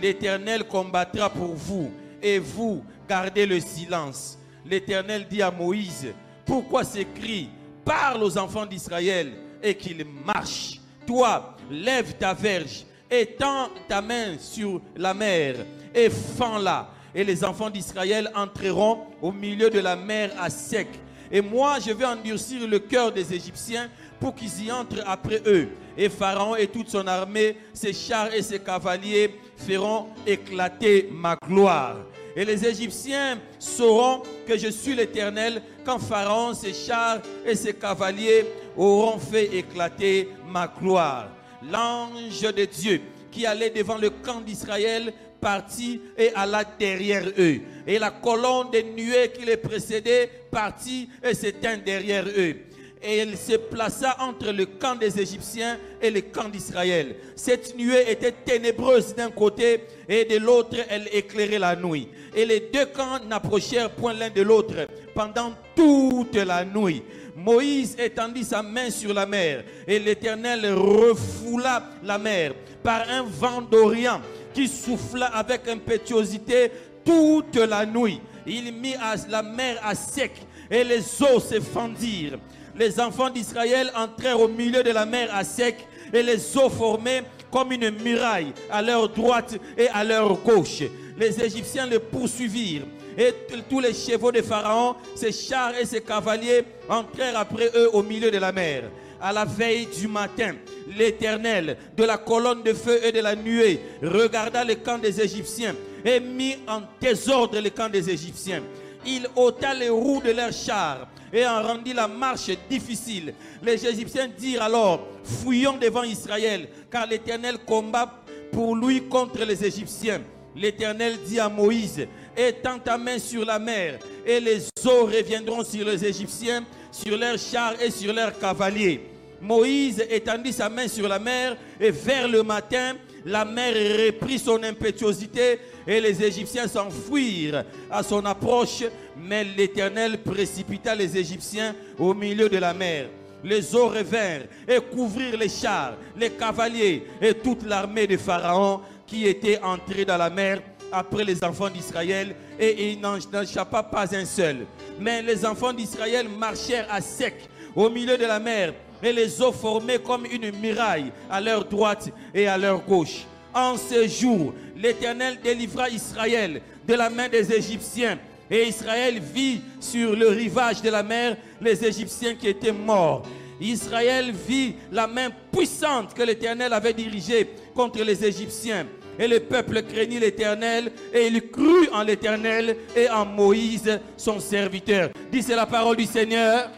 Speaker 7: L'Éternel combattra pour vous et vous gardez le silence. L'Éternel dit à Moïse, pourquoi ces cris Parle aux enfants d'Israël et qu'ils marchent. Toi, lève ta verge, étends ta main sur la mer et fends-la. Et les enfants d'Israël entreront au milieu de la mer à sec. Et moi, je vais endurcir le cœur des Égyptiens pour qu'ils y entrent après eux. Et Pharaon et toute son armée, ses chars et ses cavaliers feront éclater ma gloire. Et les Égyptiens sauront que je suis l'Éternel quand Pharaon, ses chars et ses cavaliers auront fait éclater ma gloire. L'ange de Dieu qui allait devant le camp d'Israël partit et alla derrière eux. Et la colonne des nuées qui les précédait partit et s'éteint derrière eux. Et elle se plaça entre le camp des Égyptiens et le camp d'Israël. Cette nuée était ténébreuse d'un côté et de l'autre elle éclairait la nuit. Et les deux camps n'approchèrent point l'un de l'autre pendant toute la nuit. Moïse étendit sa main sur la mer et l'Éternel refoula la mer par un vent d'Orient qui souffla avec impétuosité toute la nuit. Il mit la mer à sec et les eaux se fendirent. Les enfants d'Israël entrèrent au milieu de la mer à sec et les eaux formaient comme une muraille à leur droite et à leur gauche. Les Égyptiens les poursuivirent et tous les chevaux de Pharaon, ses chars et ses cavaliers entrèrent après eux au milieu de la mer. À la veille du matin, l'Éternel, de la colonne de feu et de la nuée, regarda le camp des Égyptiens et mit en désordre le camp des Égyptiens. Il ôta les roues de leurs chars et en rendit la marche difficile. Les Égyptiens dirent alors, fuyons devant Israël, car l'Éternel combat pour lui contre les Égyptiens. L'Éternel dit à Moïse, étends ta main sur la mer, et les eaux reviendront sur les Égyptiens, sur leurs chars et sur leurs cavaliers. Moïse étendit sa main sur la mer, et vers le matin, la mer reprit son impétuosité, et les Égyptiens s'enfuirent à son approche, mais l'Éternel précipita les Égyptiens au milieu de la mer. Les eaux revinrent et couvrirent les chars, les cavaliers et toute l'armée de Pharaon qui était entrée dans la mer après les enfants d'Israël et il n'en échappa pas un seul. Mais les enfants d'Israël marchèrent à sec au milieu de la mer et les eaux formaient comme une muraille à leur droite et à leur gauche. En ce jour, l'Éternel délivra Israël de la main des Égyptiens et Israël vit sur le rivage de la mer les Égyptiens qui étaient morts. Israël vit la main puissante que l'Éternel avait dirigée contre les Égyptiens. Et le peuple craignit l'Éternel et il crut en l'Éternel et en Moïse, son serviteur. Dis, c'est la parole du Seigneur.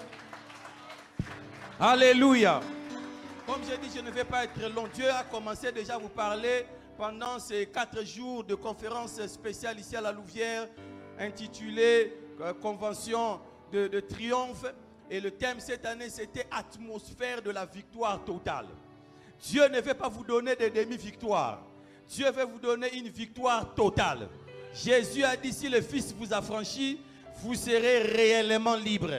Speaker 7: Alléluia. Comme j'ai dit, je ne vais pas être long. Dieu a commencé déjà à vous parler pendant ces quatre jours de conférence spéciale ici à la Louvière, intitulée euh, Convention de, triomphe. Et le thème cette année, c'était Atmosphère de la victoire totale. Dieu ne veut pas vous donner des demi-victoires. Dieu veut vous donner une victoire totale. Jésus a dit, si le Fils vous a franchi, vous serez réellement libre.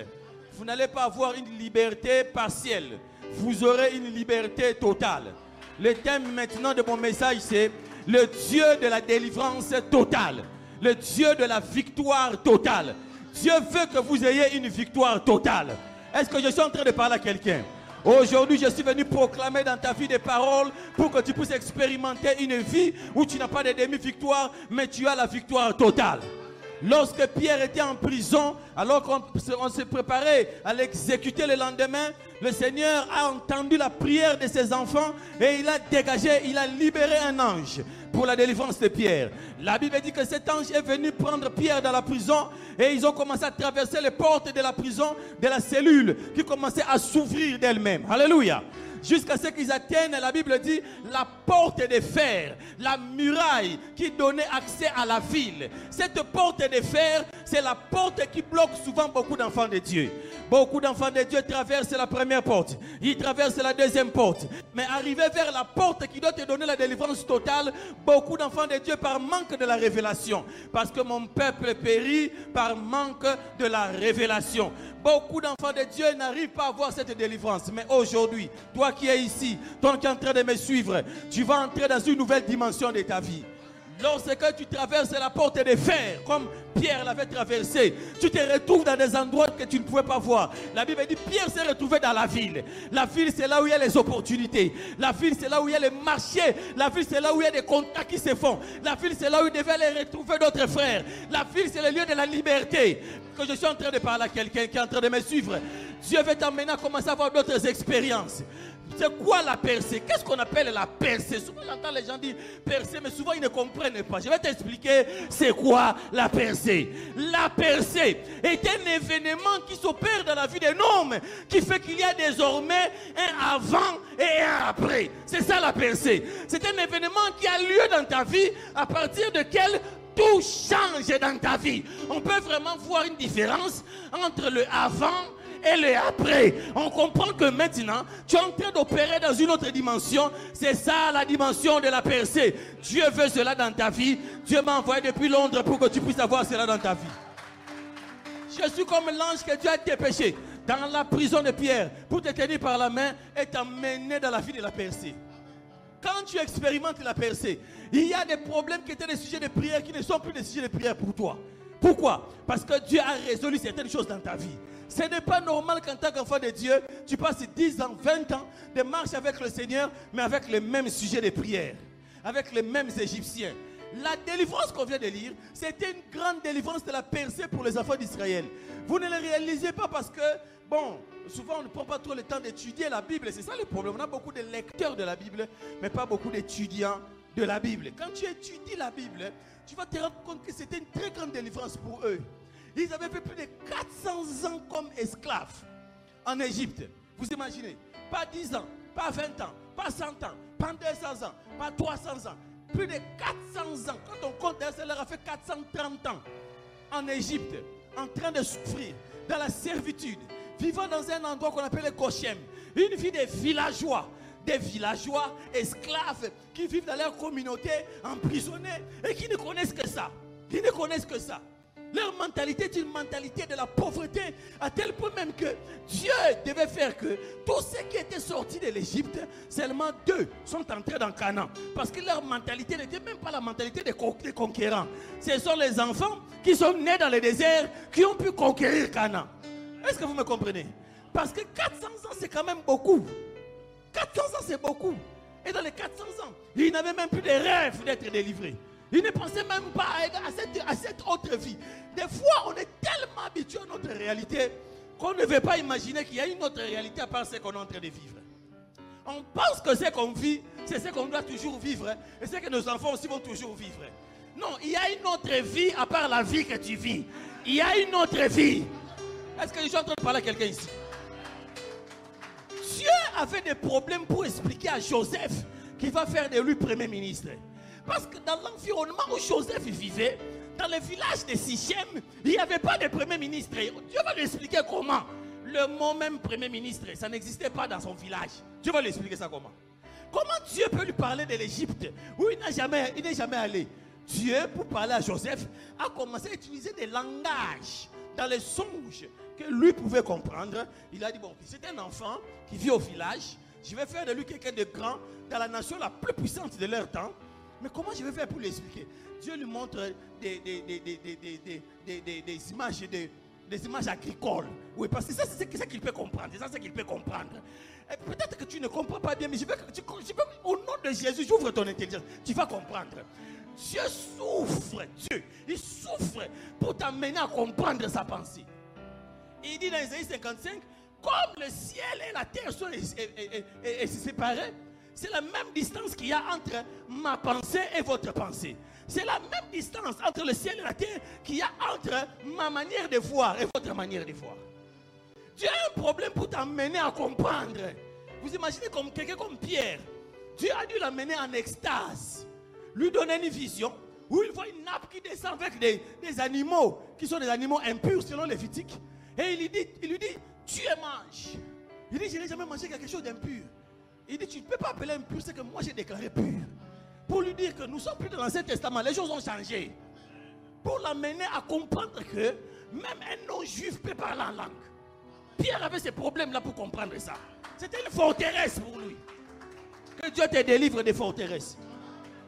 Speaker 7: Vous n'allez pas avoir une liberté partielle. Vous aurez une liberté totale. Le thème maintenant de mon message, c'est le Dieu de la délivrance totale. Le Dieu de la victoire totale. Dieu veut que vous ayez une victoire totale. Est-ce que je suis en train de parler à quelqu'un? Aujourd'hui, je suis venu proclamer dans ta vie des paroles pour que tu puisses expérimenter une vie où tu n'as pas de demi-victoire, mais tu as la victoire totale. Lorsque Pierre était en prison, alors qu'on se préparait à l'exécuter le lendemain, le Seigneur a entendu la prière de ses enfants et il a dégagé, il a libéré un ange pour la délivrance de Pierre. La Bible dit que cet ange est venu prendre Pierre dans la prison et ils ont commencé à traverser les portes de la prison, de la cellule qui commençait à s'ouvrir d'elle-même. Alléluia jusqu'à ce qu'ils atteignent, la Bible dit, la porte de fer, la muraille qui donnait accès à la ville. Cette porte de fer, c'est la porte qui bloque souvent beaucoup d'enfants de Dieu. Beaucoup d'enfants de Dieu traversent la première porte, ils traversent la deuxième porte. Mais arrivé vers la porte qui doit te donner la délivrance totale, beaucoup d'enfants de Dieu par manque de la révélation. Parce que mon peuple périt par manque de la révélation. Beaucoup d'enfants de Dieu n'arrivent pas à voir cette délivrance. Mais aujourd'hui, toi qui es ici, toi qui es en train de me suivre, tu vas entrer dans une nouvelle dimension de ta vie. Lorsque tu traverses la porte de fer, comme Pierre l'avait traversé, tu te retrouves dans des endroits que tu ne pouvais pas voir. La Bible dit Pierre s'est retrouvé dans la ville. La ville, c'est là où il y a les opportunités. La ville, c'est là où il y a les marchés. La ville, c'est là où il y a des contacts qui se font. La ville, c'est là où il devait aller retrouver d'autres frères. La ville, c'est le lieu de la liberté. Que je suis en train de parler à quelqu'un qui est en train de me suivre. Dieu veut t'emmener à commencer à avoir d'autres expériences. C'est quoi la percée? Qu'est-ce qu'on appelle la percée? Souvent j'entends les gens dire percée, mais souvent ils ne comprennent pas. Je vais t'expliquer c'est quoi la percée. La percée est un événement qui s'opère dans la vie d'un homme qui fait qu'il y a désormais un avant et un après. C'est ça la percée. C'est un événement qui a lieu dans ta vie à partir de quel tout change dans ta vie. On peut vraiment voir une différence entre le avant et le après. On comprend que maintenant, tu es en train d'opérer dans une autre dimension. C'est ça la dimension de la percée. Dieu veut cela dans ta vie. Dieu m'a envoyé depuis Londres pour que tu puisses avoir cela dans ta vie. Je suis comme l'ange que Dieu a dépêché dans la prison de Pierre pour te tenir par la main et t'emmener dans la vie de la percée. Quand tu expérimentes la percée, il y a des problèmes qui étaient des sujets de prière qui ne sont plus des sujets de prière pour toi. Pourquoi? Parce que Dieu a résolu certaines choses dans ta vie. Ce n'est pas normal qu'en tant qu'enfant de Dieu, tu passes 10 ans, 20 ans de marche avec le Seigneur, mais avec les mêmes sujets de prière, avec les mêmes Égyptiens. La délivrance qu'on vient de lire, c'était une grande délivrance de la percée pour les enfants d'Israël. Vous ne le réalisez pas parce que, bon,
Speaker 8: souvent on ne prend pas trop le temps d'étudier la Bible. C'est ça le problème. On a beaucoup de lecteurs de la Bible, mais pas beaucoup d'étudiants de la Bible. Quand tu étudies la Bible, tu vas te rendre compte que c'était une très grande délivrance pour eux. Ils avaient fait plus de 400 ans comme esclaves en Égypte. Vous imaginez? Pas 10 ans, pas 20 ans, pas 100 ans, pas 200 ans, pas 300 ans. Plus de 400 ans. Quand on compte, ça leur a fait 430 ans en Égypte, en train de souffrir, dans la servitude, vivant dans un endroit qu'on appelle le Koshem. Une vie de villageois, des villageois esclaves qui vivent dans leur communauté, emprisonnés et qui ne connaissent que ça. Qui ne connaissent que ça. Leur mentalité est une mentalité de la pauvreté, à tel point même que Dieu devait faire que tous ceux qui étaient sortis de l'Égypte, seulement deux sont entrés dans Canaan. Parce que leur mentalité n'était même pas la mentalité des, con- des conquérants. Ce sont les enfants qui sont nés dans le désert qui ont pu conquérir Canaan. Est-ce que vous me comprenez? Parce que 400 ans, c'est quand même beaucoup. 400 ans, c'est beaucoup. Et dans les 400 ans, ils n'avaient même plus de rêve d'être délivrés. Ils ne pensaient même pas à, à cette, à cette autre vie. Des fois, on est tellement habitué à notre réalité qu'on ne veut pas imaginer qu'il y a une autre réalité à part ce qu'on est en train de vivre. On pense que ce qu'on vit, c'est ce qu'on doit toujours vivre. Et ce que nos enfants aussi vont toujours vivre. Non, il y a une autre vie à part la vie que tu vis. Il y a une autre vie. Est-ce que je suis en train de parler à quelqu'un ici? Dieu avait des problèmes pour expliquer à Joseph qu'il va faire de lui premier ministre. Parce que dans l'environnement où Joseph vivait, dans le village de Sichem, il n'y avait pas de premier ministre. Dieu va lui expliquer comment. Le mot même premier ministre, ça n'existait pas dans son village. Dieu va lui expliquer ça comment. Comment Dieu peut lui parler de l'Égypte où il n'a jamais, n'est jamais allé? Dieu, pour parler à Joseph, a commencé à utiliser des langages dans les songes que lui pouvait comprendre. Il a dit, bon, c'est un enfant qui vit au village. Je vais faire de lui quelqu'un de grand dans la nation la plus puissante de leur temps. Mais comment je vais faire pour l'expliquer? Dieu lui montre des, des, des, des, images de- des images agricoles. Oui, parce que ça, c'est ce qu'il peut comprendre. C'est ça qu'il peut comprendre. Peut-être que tu ne comprends pas bien, mais je vais- au nom de Jésus, j'ouvre ton intelligence. Tu vas comprendre. Dieu souffre, Dieu, il souffre pour t'amener à comprendre sa pensée. Il dit dans Isaïe 55, comme le ciel et la terre sont séparés, c'est la même distance qu'il y a entre ma pensée et votre pensée. C'est la même distance entre le ciel et la terre qu'il y a entre ma manière de voir et votre manière de voir. Dieu a un problème pour t'amener à comprendre. Vous imaginez comme quelqu'un comme Pierre. Dieu a dû l'amener en extase. Lui donner une vision où il voit une nappe qui descend avec des, animaux qui sont des animaux impurs selon Lévitique. Et il lui dit, il lui dit tu es mange. Il dit, je n'ai jamais mangé quelque chose d'impur. Il dit, tu ne peux pas appeler impur ce que moi j'ai déclaré pur. Pour lui dire que nous sommes plus dans l'Ancien Testament, les choses ont changé. Pour l'amener à comprendre que même un non-juif peut parler en langue. Pierre avait ces problèmes-là pour comprendre ça. C'était une forteresse pour lui. Que Dieu te délivre des forteresses.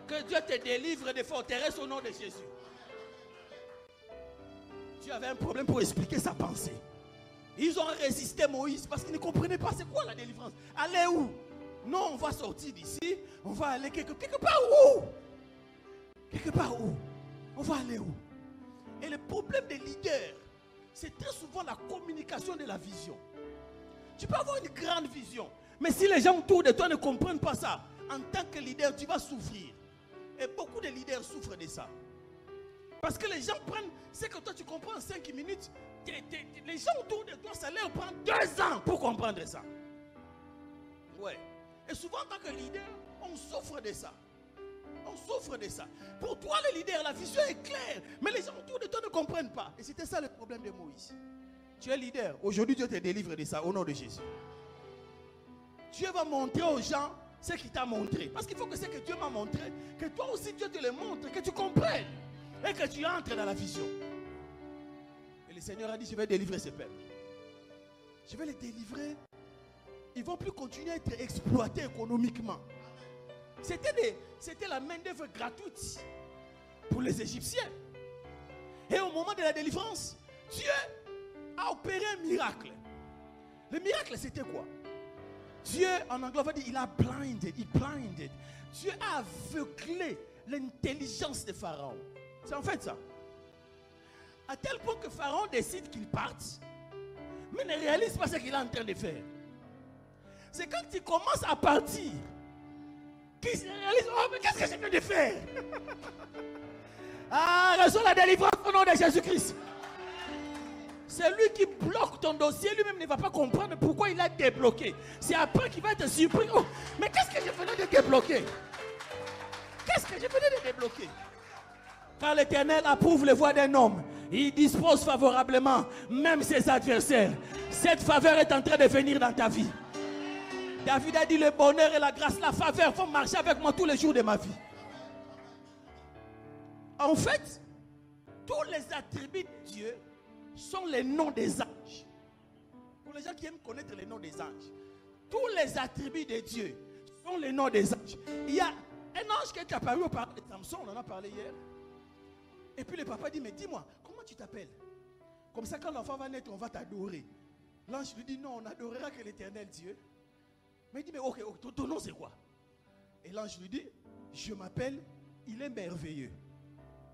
Speaker 8: Que Dieu te délivre des forteresses au nom de Jésus. Dieu avait un problème pour expliquer sa pensée. Ils ont résisté Moïse parce qu'ils ne comprenaient pas c'est quoi la délivrance. Aller où? Non, on va sortir d'ici, on va aller quelque, part où? Quelque part où? On va aller où? Et le problème des leaders, c'est très souvent la communication de la vision. Tu peux avoir une grande vision, mais si les gens autour de toi ne comprennent pas ça, en tant que leader, tu vas souffrir. Et beaucoup de leaders souffrent de ça. Parce que les gens prennent ce que toi tu comprends en 5 minutes. t'es- t'es- les gens autour de toi, ça leur prend deux ans pour comprendre ça. Ouais. Et souvent, en tant que leader, on souffre de ça. On souffre de ça. Pour toi, le leader, la vision est claire. Mais les gens autour de toi ne comprennent pas. Et c'était ça le problème de Moïse. Tu es leader. Aujourd'hui, Dieu te délivre de ça au nom de Jésus. Dieu va montrer aux gens ce qu'il t'a montré. Parce qu'il faut que ce que Dieu m'a montré, que toi aussi Dieu te le montre, que tu comprennes. Et que tu entres dans la vision. Et le Seigneur a dit, je vais délivrer ce peuple. Je vais les délivrer. Ils ne vont plus continuer à être exploités économiquement. C'était, c'était la main-d'œuvre gratuite pour les Égyptiens. Et au moment de la délivrance, Dieu a opéré un miracle. Le miracle, c'était quoi? Dieu, en anglais, on va dire, il a blinded, il blinded. Dieu a aveuglé l'intelligence de Pharaon. C'est en fait ça. À tel point que Pharaon décide qu'il parte.
Speaker 7: mais ne réalise pas ce qu'il est en train de faire. C'est quand il commence à partir qu'il se réalise, oh mais qu'est-ce que je viens de faire? Ah, reçois la délivrance au nom de Jésus-Christ. C'est lui qui bloque ton dossier, lui-même ne va pas comprendre pourquoi il a débloqué. C'est après qu'il va être surpris. Oh, mais qu'est-ce que je venais de débloquer? Qu'est-ce que je venais de débloquer? Car l'Éternel approuve les voies d'un homme. Il dispose favorablement même ses adversaires. Cette faveur est en train de venir dans ta vie. David a dit le bonheur et la grâce, la faveur vont marcher avec moi tous les jours de ma vie. En fait, tous les attributs de Dieu sont les noms des anges. Pour les gens qui aiment connaître les noms des anges, tous les attributs de Dieu sont les noms des anges. Il y a un ange qui est apparu au parler de Samson, on en a parlé hier. Et puis le papa dit, mais dis-moi, comment tu t'appelles? Comme ça, quand l'enfant va naître, on va t'adorer. L'ange lui dit, non, on n'adorera que l'éternel Dieu. Mais il dit, mais ok, ton, nom c'est quoi? Et l'ange lui dit, je m'appelle, il est merveilleux.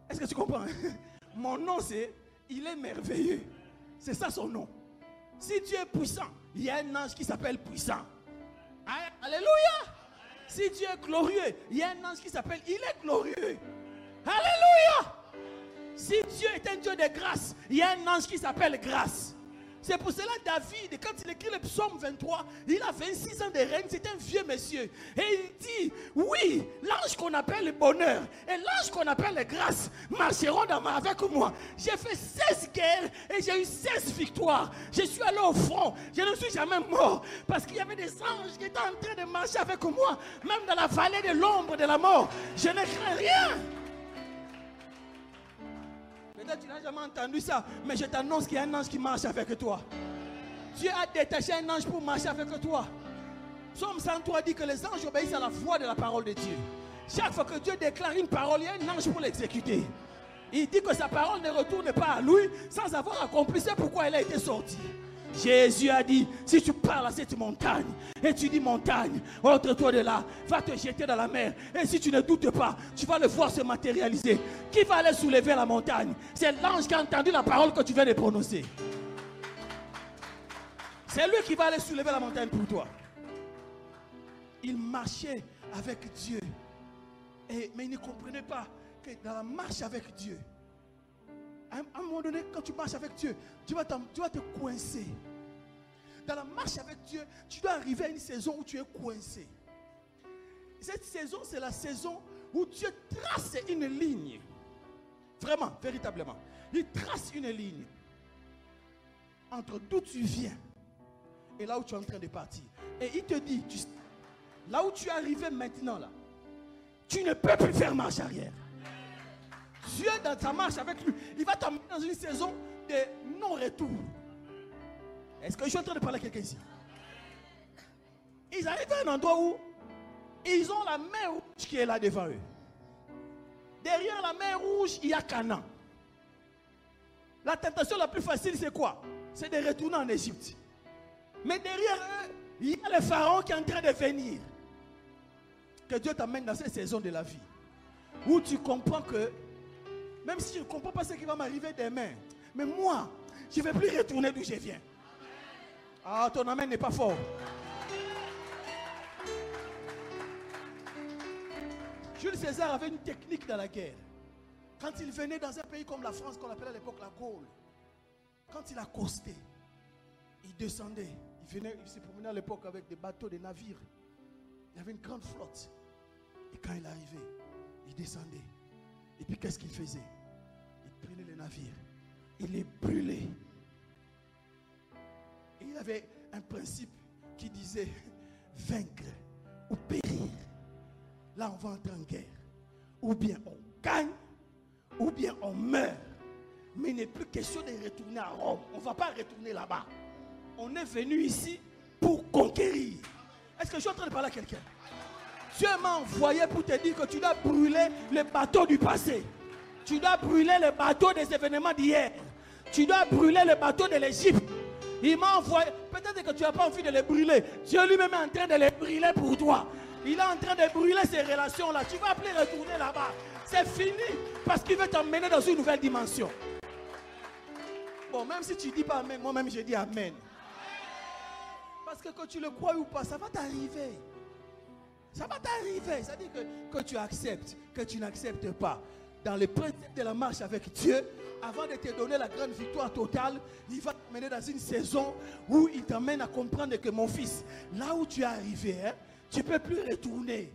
Speaker 7: Est-ce que tu comprends Mon nom c'est, il est merveilleux. C'est ça son nom. Si Dieu est puissant, il y a un ange qui s'appelle puissant. Hein? Alléluia. Si Dieu est glorieux, il y a un ange qui s'appelle, il est glorieux. Alléluia. Si Dieu est un Dieu de grâce, il y a un ange qui s'appelle grâce. C'est pour cela David, quand il écrit le psaume 23, il a 26 ans de règne, c'est un vieux monsieur. Et il dit, oui, l'ange qu'on appelle le bonheur et l'ange qu'on appelle la grâce marcheront avec moi. J'ai fait 16 guerres et j'ai eu 16 victoires. Je suis allé au front, je ne suis jamais mort parce qu'il y avait des anges qui étaient en train de marcher avec moi, même dans la vallée de l'ombre de la mort. Je ne crains rien. Tu n'as jamais entendu ça, mais je t'annonce qu'il y a un ange qui marche avec toi. Dieu a détaché un ange pour marcher avec toi. Psaume 103 dit que les anges obéissent à la voix de la parole de Dieu. Chaque fois que Dieu déclare une parole, il y a un ange pour l'exécuter. Il dit que sa parole ne retourne pas à lui sans avoir accompli ce pourquoi elle a été sortie. Jésus a dit, si tu parles à cette montagne et tu dis montagne, entre-toi de là, va te jeter dans la mer. Et si tu ne doutes pas, tu vas le voir se matérialiser. Qui va aller soulever la montagne? C'est l'ange qui a entendu la parole que tu viens de prononcer. C'est lui qui va aller soulever la montagne pour toi. Il marchait avec Dieu. Mais il ne comprenait pas que dans la marche avec Dieu, à un, moment donné, quand tu marches avec Dieu, tu vas, te coincer. Dans la marche avec Dieu, tu dois arriver à une saison où tu es coincé. Cette saison, c'est la saison où Dieu trace une ligne. Vraiment, véritablement. Il trace une ligne entre d'où tu viens et là où tu es en train de partir. Et il te dit, là où tu es arrivé maintenant, là, tu ne peux plus faire marche arrière. Dieu, dans ta marche avec lui, il va t'emmener dans une saison de non-retour. Est-ce que je suis en train de parler à quelqu'un ici? Ils arrivent à un endroit où ils ont la mer rouge qui est là devant eux. Derrière la mer rouge, il y a Canaan. La tentation la plus facile, c'est quoi? C'est de retourner en Égypte. Mais derrière eux, il y a le pharaon qui est en train de venir. Que Dieu t'amène dans cette saison de la vie. Où tu comprends que, même si je ne comprends pas ce qui va m'arriver demain, mais moi, je ne vais plus retourner d'où je viens. Ah, ton amen n'est pas fort. Jules César avait une technique dans la guerre. Quand il venait dans un pays comme la France, qu'on appelait à l'époque la Gaule, quand il accostait, il descendait. Il venait, il se promenait à l'époque avec des bateaux, des navires. Il y avait une grande flotte. Et quand il arrivait, il descendait. Et puis qu'est-ce qu'il faisait? Les navires. Il brûlait. Et il avait un principe qui disait vaincre ou périr. Là, on va entrer en guerre. Ou bien on gagne, ou bien on meurt. Mais il n'est plus question de retourner à Rome. On ne va pas retourner là-bas. On est venu ici pour conquérir. Est-ce que je suis en train de parler à quelqu'un? Dieu m'a envoyé pour te dire que tu dois brûler les bateaux du passé. Tu dois brûler les bateaux des événements d'hier. Tu dois brûler les bateaux de l'Égypte. Il m'a envoyé. Peut-être que tu n'as pas envie de les brûler. Dieu lui-même est en train de les brûler pour toi. Il est en train de brûler ces relations-là. Tu vas plus retourner là-bas. C'est fini. Parce qu'il veut t'emmener dans une nouvelle dimension. Bon, même si tu ne dis pas Amen, moi-même je dis Amen. Parce que que tu le crois ou pas, ça va t'arriver. Ça va t'arriver. C'est-à-dire que, que tu acceptes, que tu n'acceptes pas. Dans les principes de la marche avec Dieu, avant de te donner la grande victoire totale, il va t'amener dans une saison où il t'amène à comprendre que mon fils, là où tu es arrivé, hein, tu ne peux plus retourner.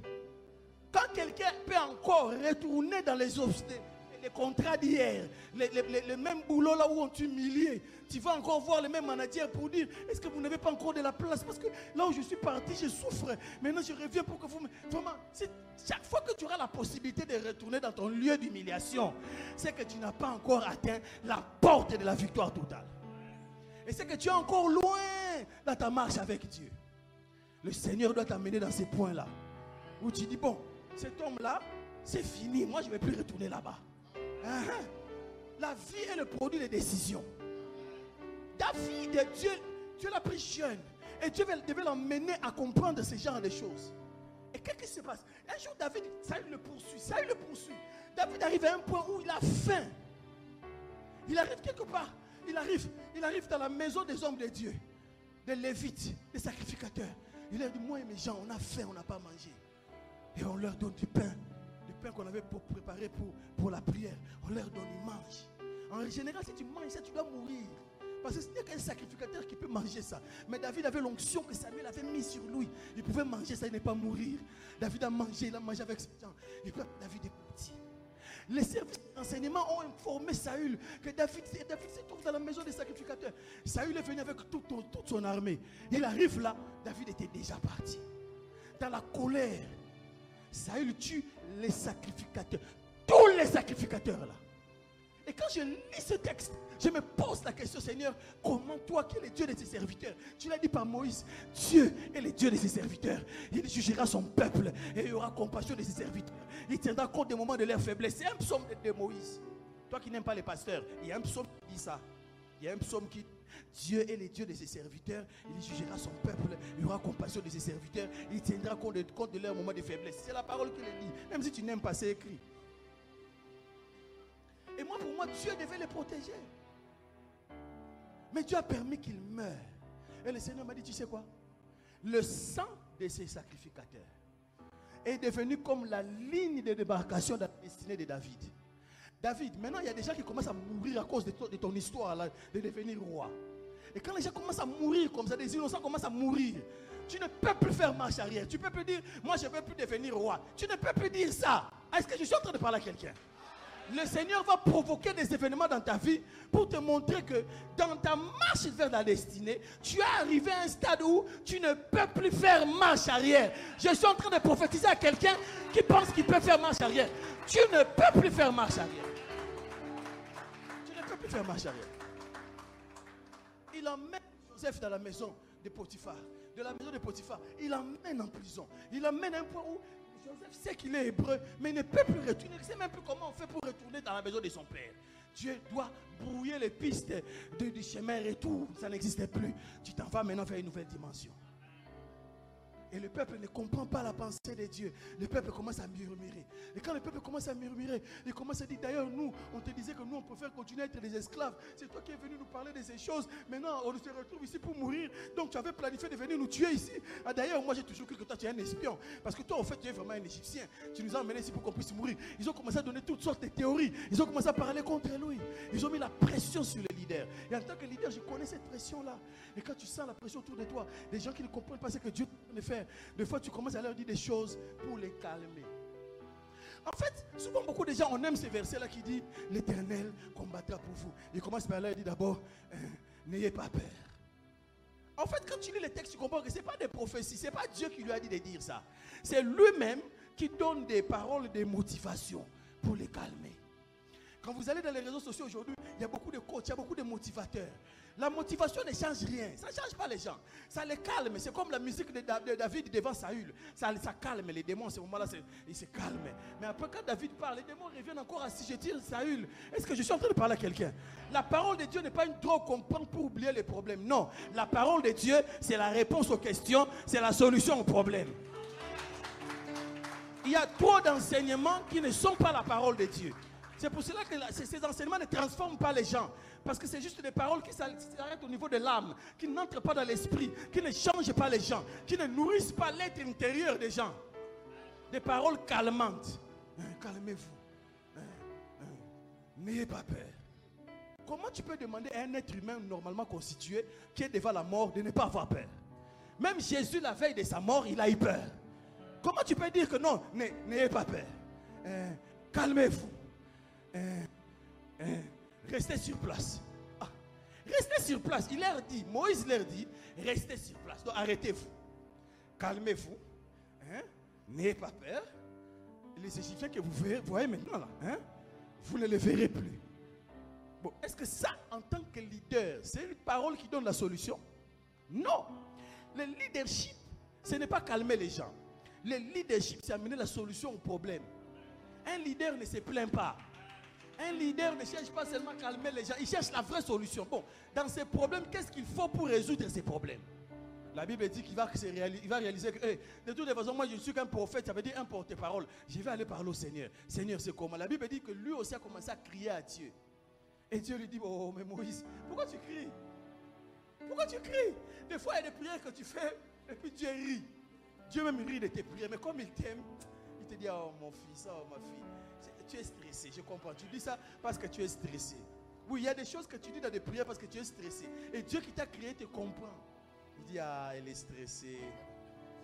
Speaker 7: Quand quelqu'un peut encore retourner dans les obstacles, les contrats d'hier, le, le- le- le même boulot là où on t'humiliait, tu vas encore voir le même manager pour dire est-ce que vous n'avez pas encore de la place? Parce que là où je suis parti, je souffre. Maintenant, je reviens pour que vous me. Vraiment, chaque fois que tu auras la possibilité de retourner dans ton lieu d'humiliation, c'est que tu n'as pas encore atteint la porte de la victoire totale. Et c'est que tu es encore loin dans ta marche avec Dieu. Le Seigneur doit t'amener dans ces points-là. Où tu dis, bon, cet homme-là, c'est fini. Moi, je ne vais plus retourner là-bas. Ah. La vie est le produit des décisions. David, Dieu, Dieu l'a pris jeune. Et Dieu devait l'emmener à comprendre ce genre de choses. Et qu'est-ce qui se passe? Un jour, David, Saül le poursuit. Saül le poursuit. David arrive à un point où il a faim. Il arrive quelque part. Il arrive, il arrive dans la maison des hommes de Dieu, des Lévites, des sacrificateurs. Il leur dit, moi et mes gens, on a faim, on n'a pas mangé. Et on leur donne du pain, qu'on avait pour préparé pour, pour la prière. On leur donne, ils mangent. En général, si tu manges ça, tu dois mourir. Parce que ce n'est qu'un sacrificateur qui peut manger ça. Mais David avait l'onction que Samuel avait mis sur lui. Il pouvait manger ça et ne pas mourir. David a mangé, il a mangé avec ses gens. Et puis David est parti. Les services d'enseignement ont informé Saül que David, David se trouve dans la maison des sacrificateurs. Saül est venu avec toute, toute son armée. Il arrive là, David était déjà parti. Dans la colère, Saül tue les sacrificateurs. Tous les sacrificateurs là. Et quand je lis ce texte, je me pose la question, Seigneur, comment toi qui es le Dieu de ses serviteurs, tu l'as dit par Moïse, Dieu est le Dieu de ses serviteurs. Il jugera son peuple et il aura compassion de ses serviteurs. Il tiendra compte des moments de leur faiblesse. C'est un psaume de Moïse. Toi qui n'aimes pas les pasteurs, il y a un psaume qui dit ça. Il y a un psaume qui Dieu est le Dieu de ses serviteurs, il jugera son peuple, il aura compassion de ses serviteurs, il tiendra compte de, leurs moments de faiblesse. C'est la parole qui le dit. Même si tu n'aimes pas, c'est écrit. Et moi, pour moi, Dieu devait les protéger. Mais Dieu a permis qu'ils meurent. Et le Seigneur m'a dit, tu sais quoi? Le sang de ces sacrificateurs est devenu comme la ligne de débarcation de la destinée de David. David, maintenant, il y a des gens qui commencent à mourir à cause de ton, histoire de devenir roi. Et quand les gens commencent à mourir comme ça, des innocents commencent à mourir, tu ne peux plus faire marche arrière. Tu ne peux plus dire, moi je ne veux plus devenir roi. Tu ne peux plus dire ça. Est-ce que je suis en train de parler à quelqu'un? Le Seigneur va provoquer des événements dans ta vie pour te montrer que dans ta marche vers la destinée, tu es arrivé à un stade où tu ne peux plus faire marche arrière. Je suis en train de prophétiser à quelqu'un qui pense qu'il peut faire marche arrière. Tu ne peux plus faire marche arrière. Il emmène Joseph dans la maison de Potiphar. De la maison de Potiphar, il l'emmène en prison. Il l'emmène à un point où Joseph sait qu'il est hébreu, mais il ne peut plus retourner. Il ne sait même plus comment on fait pour retourner dans la maison de son père. Dieu doit brouiller les pistes du chemin retour. Ça n'existait plus. Tu t'en vas maintenant vers une nouvelle dimension. Et le peuple ne comprend pas la pensée de Dieu. Le peuple commence à murmurer. Et quand le peuple commence à murmurer, il commence à dire d'ailleurs, nous, on te disait que nous, on préfère continuer à être des esclaves. C'est toi qui es venu nous parler de ces choses. Maintenant, on se retrouve ici pour mourir. Donc, tu avais planifié de venir nous tuer ici. Ah, d'ailleurs, moi, j'ai toujours cru que toi, tu es un espion. Parce que toi, en fait, tu es vraiment un Égyptien. Tu nous as emmenés ici pour qu'on puisse mourir. Ils ont commencé à donner toutes sortes de théories. Ils ont commencé à parler contre lui. Ils ont mis la pression sur les leaders. Et en tant que leader, je connais cette pression-là. Et quand tu sens la pression autour de toi, des gens qui ne comprennent pas ce que Dieu peut faire, des fois, tu commences à leur dire des choses pour les calmer. En fait, souvent beaucoup de gens, on aime ces versets-là qui dit L'Éternel combattra pour vous. Il commence par là et dit d'abord euh, N'ayez pas peur. En fait, quand tu lis les textes, tu comprends que ce n'est pas des prophéties, ce n'est pas Dieu qui lui a dit de dire ça. C'est lui-même qui donne des paroles de motivation pour les calmer. Quand vous allez dans les réseaux sociaux aujourd'hui, il y a beaucoup de coachs, il y a beaucoup de motivateurs. La motivation ne change rien. Ça ne change pas les gens. Ça les calme. C'est comme la musique de, David devant Saül. Ça, calme les démons. À ce moment-là, ils se calment. Mais après, quand David parle, les démons reviennent encore à si je tire Saül. Est-ce que je suis en train de parler à quelqu'un? La parole de Dieu n'est pas une drogue qu'on prend pour oublier les problèmes. Non. La parole de Dieu, c'est la réponse aux questions, c'est la solution aux problèmes. Il y a trop d'enseignements qui ne sont pas la parole de Dieu. C'est pour cela que ces, enseignements ne transforment pas les gens. Parce que c'est juste des paroles qui s'arr- qui s'arrêtent au niveau de l'âme, qui n'entrent pas dans l'esprit, qui ne changent pas les gens, qui ne nourrissent pas l'être intérieur des gens. Des paroles calmantes. Hein, Calmez-vous. Hein, hein, N'ayez pas peur. Comment tu peux demander à un être humain normalement constitué qui est devant la mort de ne pas avoir peur? Même Jésus, la veille de sa mort, il a eu peur. Comment tu peux dire que non, n'ay- n'ayez pas peur? Calmez-vous. Hein, hein, restez sur place. Ah, restez sur place. Il leur dit, Moïse leur dit, restez sur place. Donc arrêtez-vous. Calmez-vous. Hein, N'ayez pas peur. Les Égyptiens que vous voyez maintenant là, hein, vous ne les verrez plus. Bon, est-ce que ça, en tant que leader, c'est une parole qui donne la solution? Non. Le leadership, ce n'est pas calmer les gens. Le leadership, c'est amener la solution au problème. Un leader ne se plaint pas. Un leader ne cherche pas seulement à calmer les gens, il cherche la vraie solution. Bon, dans ces problèmes, qu'est-ce qu'il faut pour résoudre ces problèmes? La Bible dit qu'il va, va réaliser que, de toute façon, moi je suis qu'un prophète, ça veut dire un porte-parole. Je vais aller parler au Seigneur. Seigneur, c'est comment? La Bible dit que lui aussi a commencé à crier à Dieu. Et Dieu lui dit, oh, mais Moïse, pourquoi tu cries? Pourquoi tu cries? Des fois, il y a des prières que tu fais, et puis Dieu rit. Dieu même rit de tes prières, mais comme il t'aime, il te dit, oh mon fils, oh ma fille, tu es stressé, je comprends. Tu dis ça parce que tu es stressé. Oui, il y a des choses que tu dis dans des prières parce que tu es stressé. Et Dieu qui t'a créé te comprend. Il dit, ah, elle est stressée.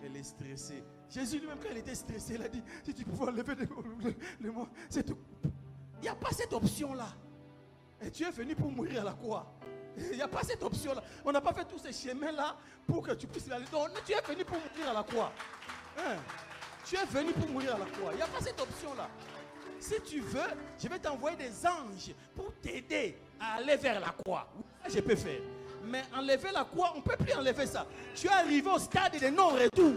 Speaker 7: Elle est stressée. Jésus lui-même, quand il était stressé, il a dit, si tu pouvais enlever le, mot, c'est tout. Il n'y a pas cette option-là. Et tu es venu pour mourir à la croix. Il n'y a pas cette option-là. On n'a pas fait tous ces chemins-là pour que tu puisses aller. Non, tu es venu pour mourir à la croix. Hein? Tu es venu pour mourir à la croix. Il n'y a pas cette option-là. Si tu veux, je vais t'envoyer des anges pour t'aider à aller vers la croix. Je peux faire. Mais enlever la croix, on ne peut plus enlever ça. Tu es arrivé au stade de non-retour.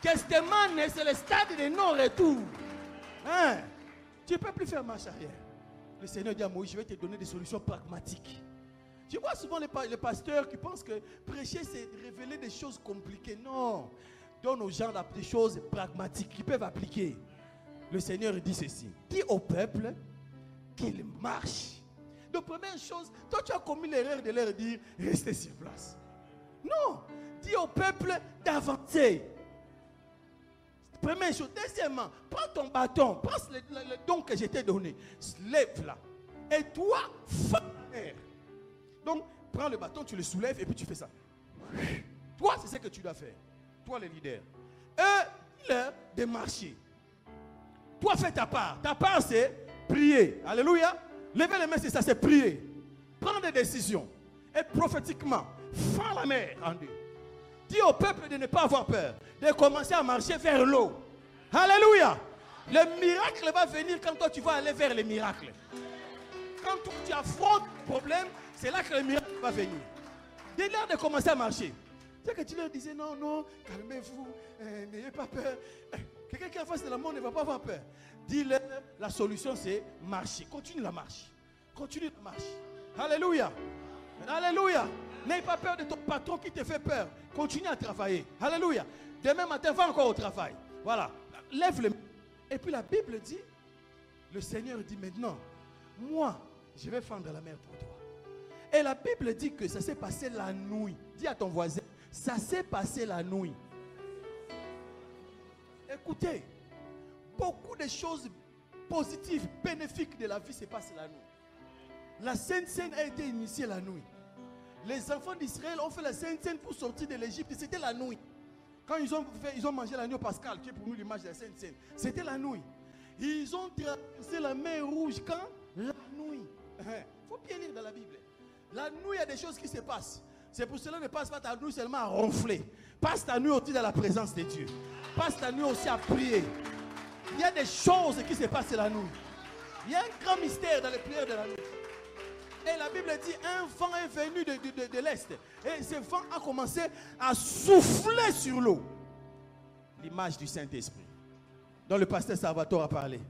Speaker 7: Kestemane, c'est le stade de non-retour. Hein? Tu ne peux plus faire marche arrière. Le Seigneur dit à Moïse, je vais te donner des solutions pragmatiques. Tu vois souvent les, les pasteurs qui pensent que prêcher, c'est révéler des choses compliquées. Non. Donne aux gens des choses pragmatiques qu'ils peuvent appliquer. Le Seigneur dit ceci. Dis au peuple qu'il marche. Donc, première chose, toi tu as commis l'erreur de leur dire, restez sur place. Non. Dis au peuple d'avancer. Première chose. Deuxièmement, prends ton bâton, prends le, don que je t'ai donné. Lève là. Et toi, fais. Donc, prends le bâton, tu le soulèves et puis tu fais ça. Toi, c'est ce que tu dois faire. Toi, le leader. Eux, leur de marcher. Toi, fais ta part. Ta part, c'est prier. Alléluia. Levez les mains, c'est ça, c'est prier. Prendre des décisions. Et prophétiquement, fends la mer en deux. Dis au peuple de ne pas avoir peur, de commencer à marcher vers l'eau. Alléluia. Le miracle va venir quand toi tu vas aller vers le miracle. Quand tu affrontes le problème, c'est là que le miracle va venir. Dis-leur de commencer à marcher. C'est que tu leur disais non, non, calmez-vous, euh, n'ayez pas peur. Quelqu'un qui est face de la mort ne va pas avoir peur. Dis-leur, la solution c'est marcher. Continue la marche. Continue la marche. Alléluia. Alléluia. N'aie pas peur de ton patron qui te fait peur. Continue à travailler. Alléluia. Demain matin, va encore au travail. Voilà. Lève le. Et puis la Bible dit, le Seigneur dit maintenant, moi, je vais fendre la mer pour toi. Et la Bible dit que ça s'est passé la nuit. Dis à ton voisin, ça s'est passé la nuit. Écoutez, beaucoup de choses positives, bénéfiques de la vie se passent la nuit. La Sainte Seine a été initiée la nuit. Les enfants d'Israël ont fait la Sainte Seine pour sortir de l'Égypte. C'était la nuit. Quand ils ont, fait, ils ont mangé l'agneau pascal, qui est pour nous l'image de la Sainte Seine, c'était la nuit. Ils ont traversé la mer rouge quand? La nuit. Il faut bien lire dans la Bible. La nuit, il y a des choses qui se passent. C'est pour cela ne passe pas ta nuit seulement à ronfler. Passe ta nuit aussi dans la présence de Dieu. Passe ta nuit aussi à prier. Il y a des choses qui se passent la nuit. Il y a un grand mystère dans les prières de la nuit. Et la Bible dit, un vent est venu de, l'Est. Et ce vent a commencé à souffler sur l'eau. L'image du Saint-Esprit. Dont le pasteur Salvatore a parlé.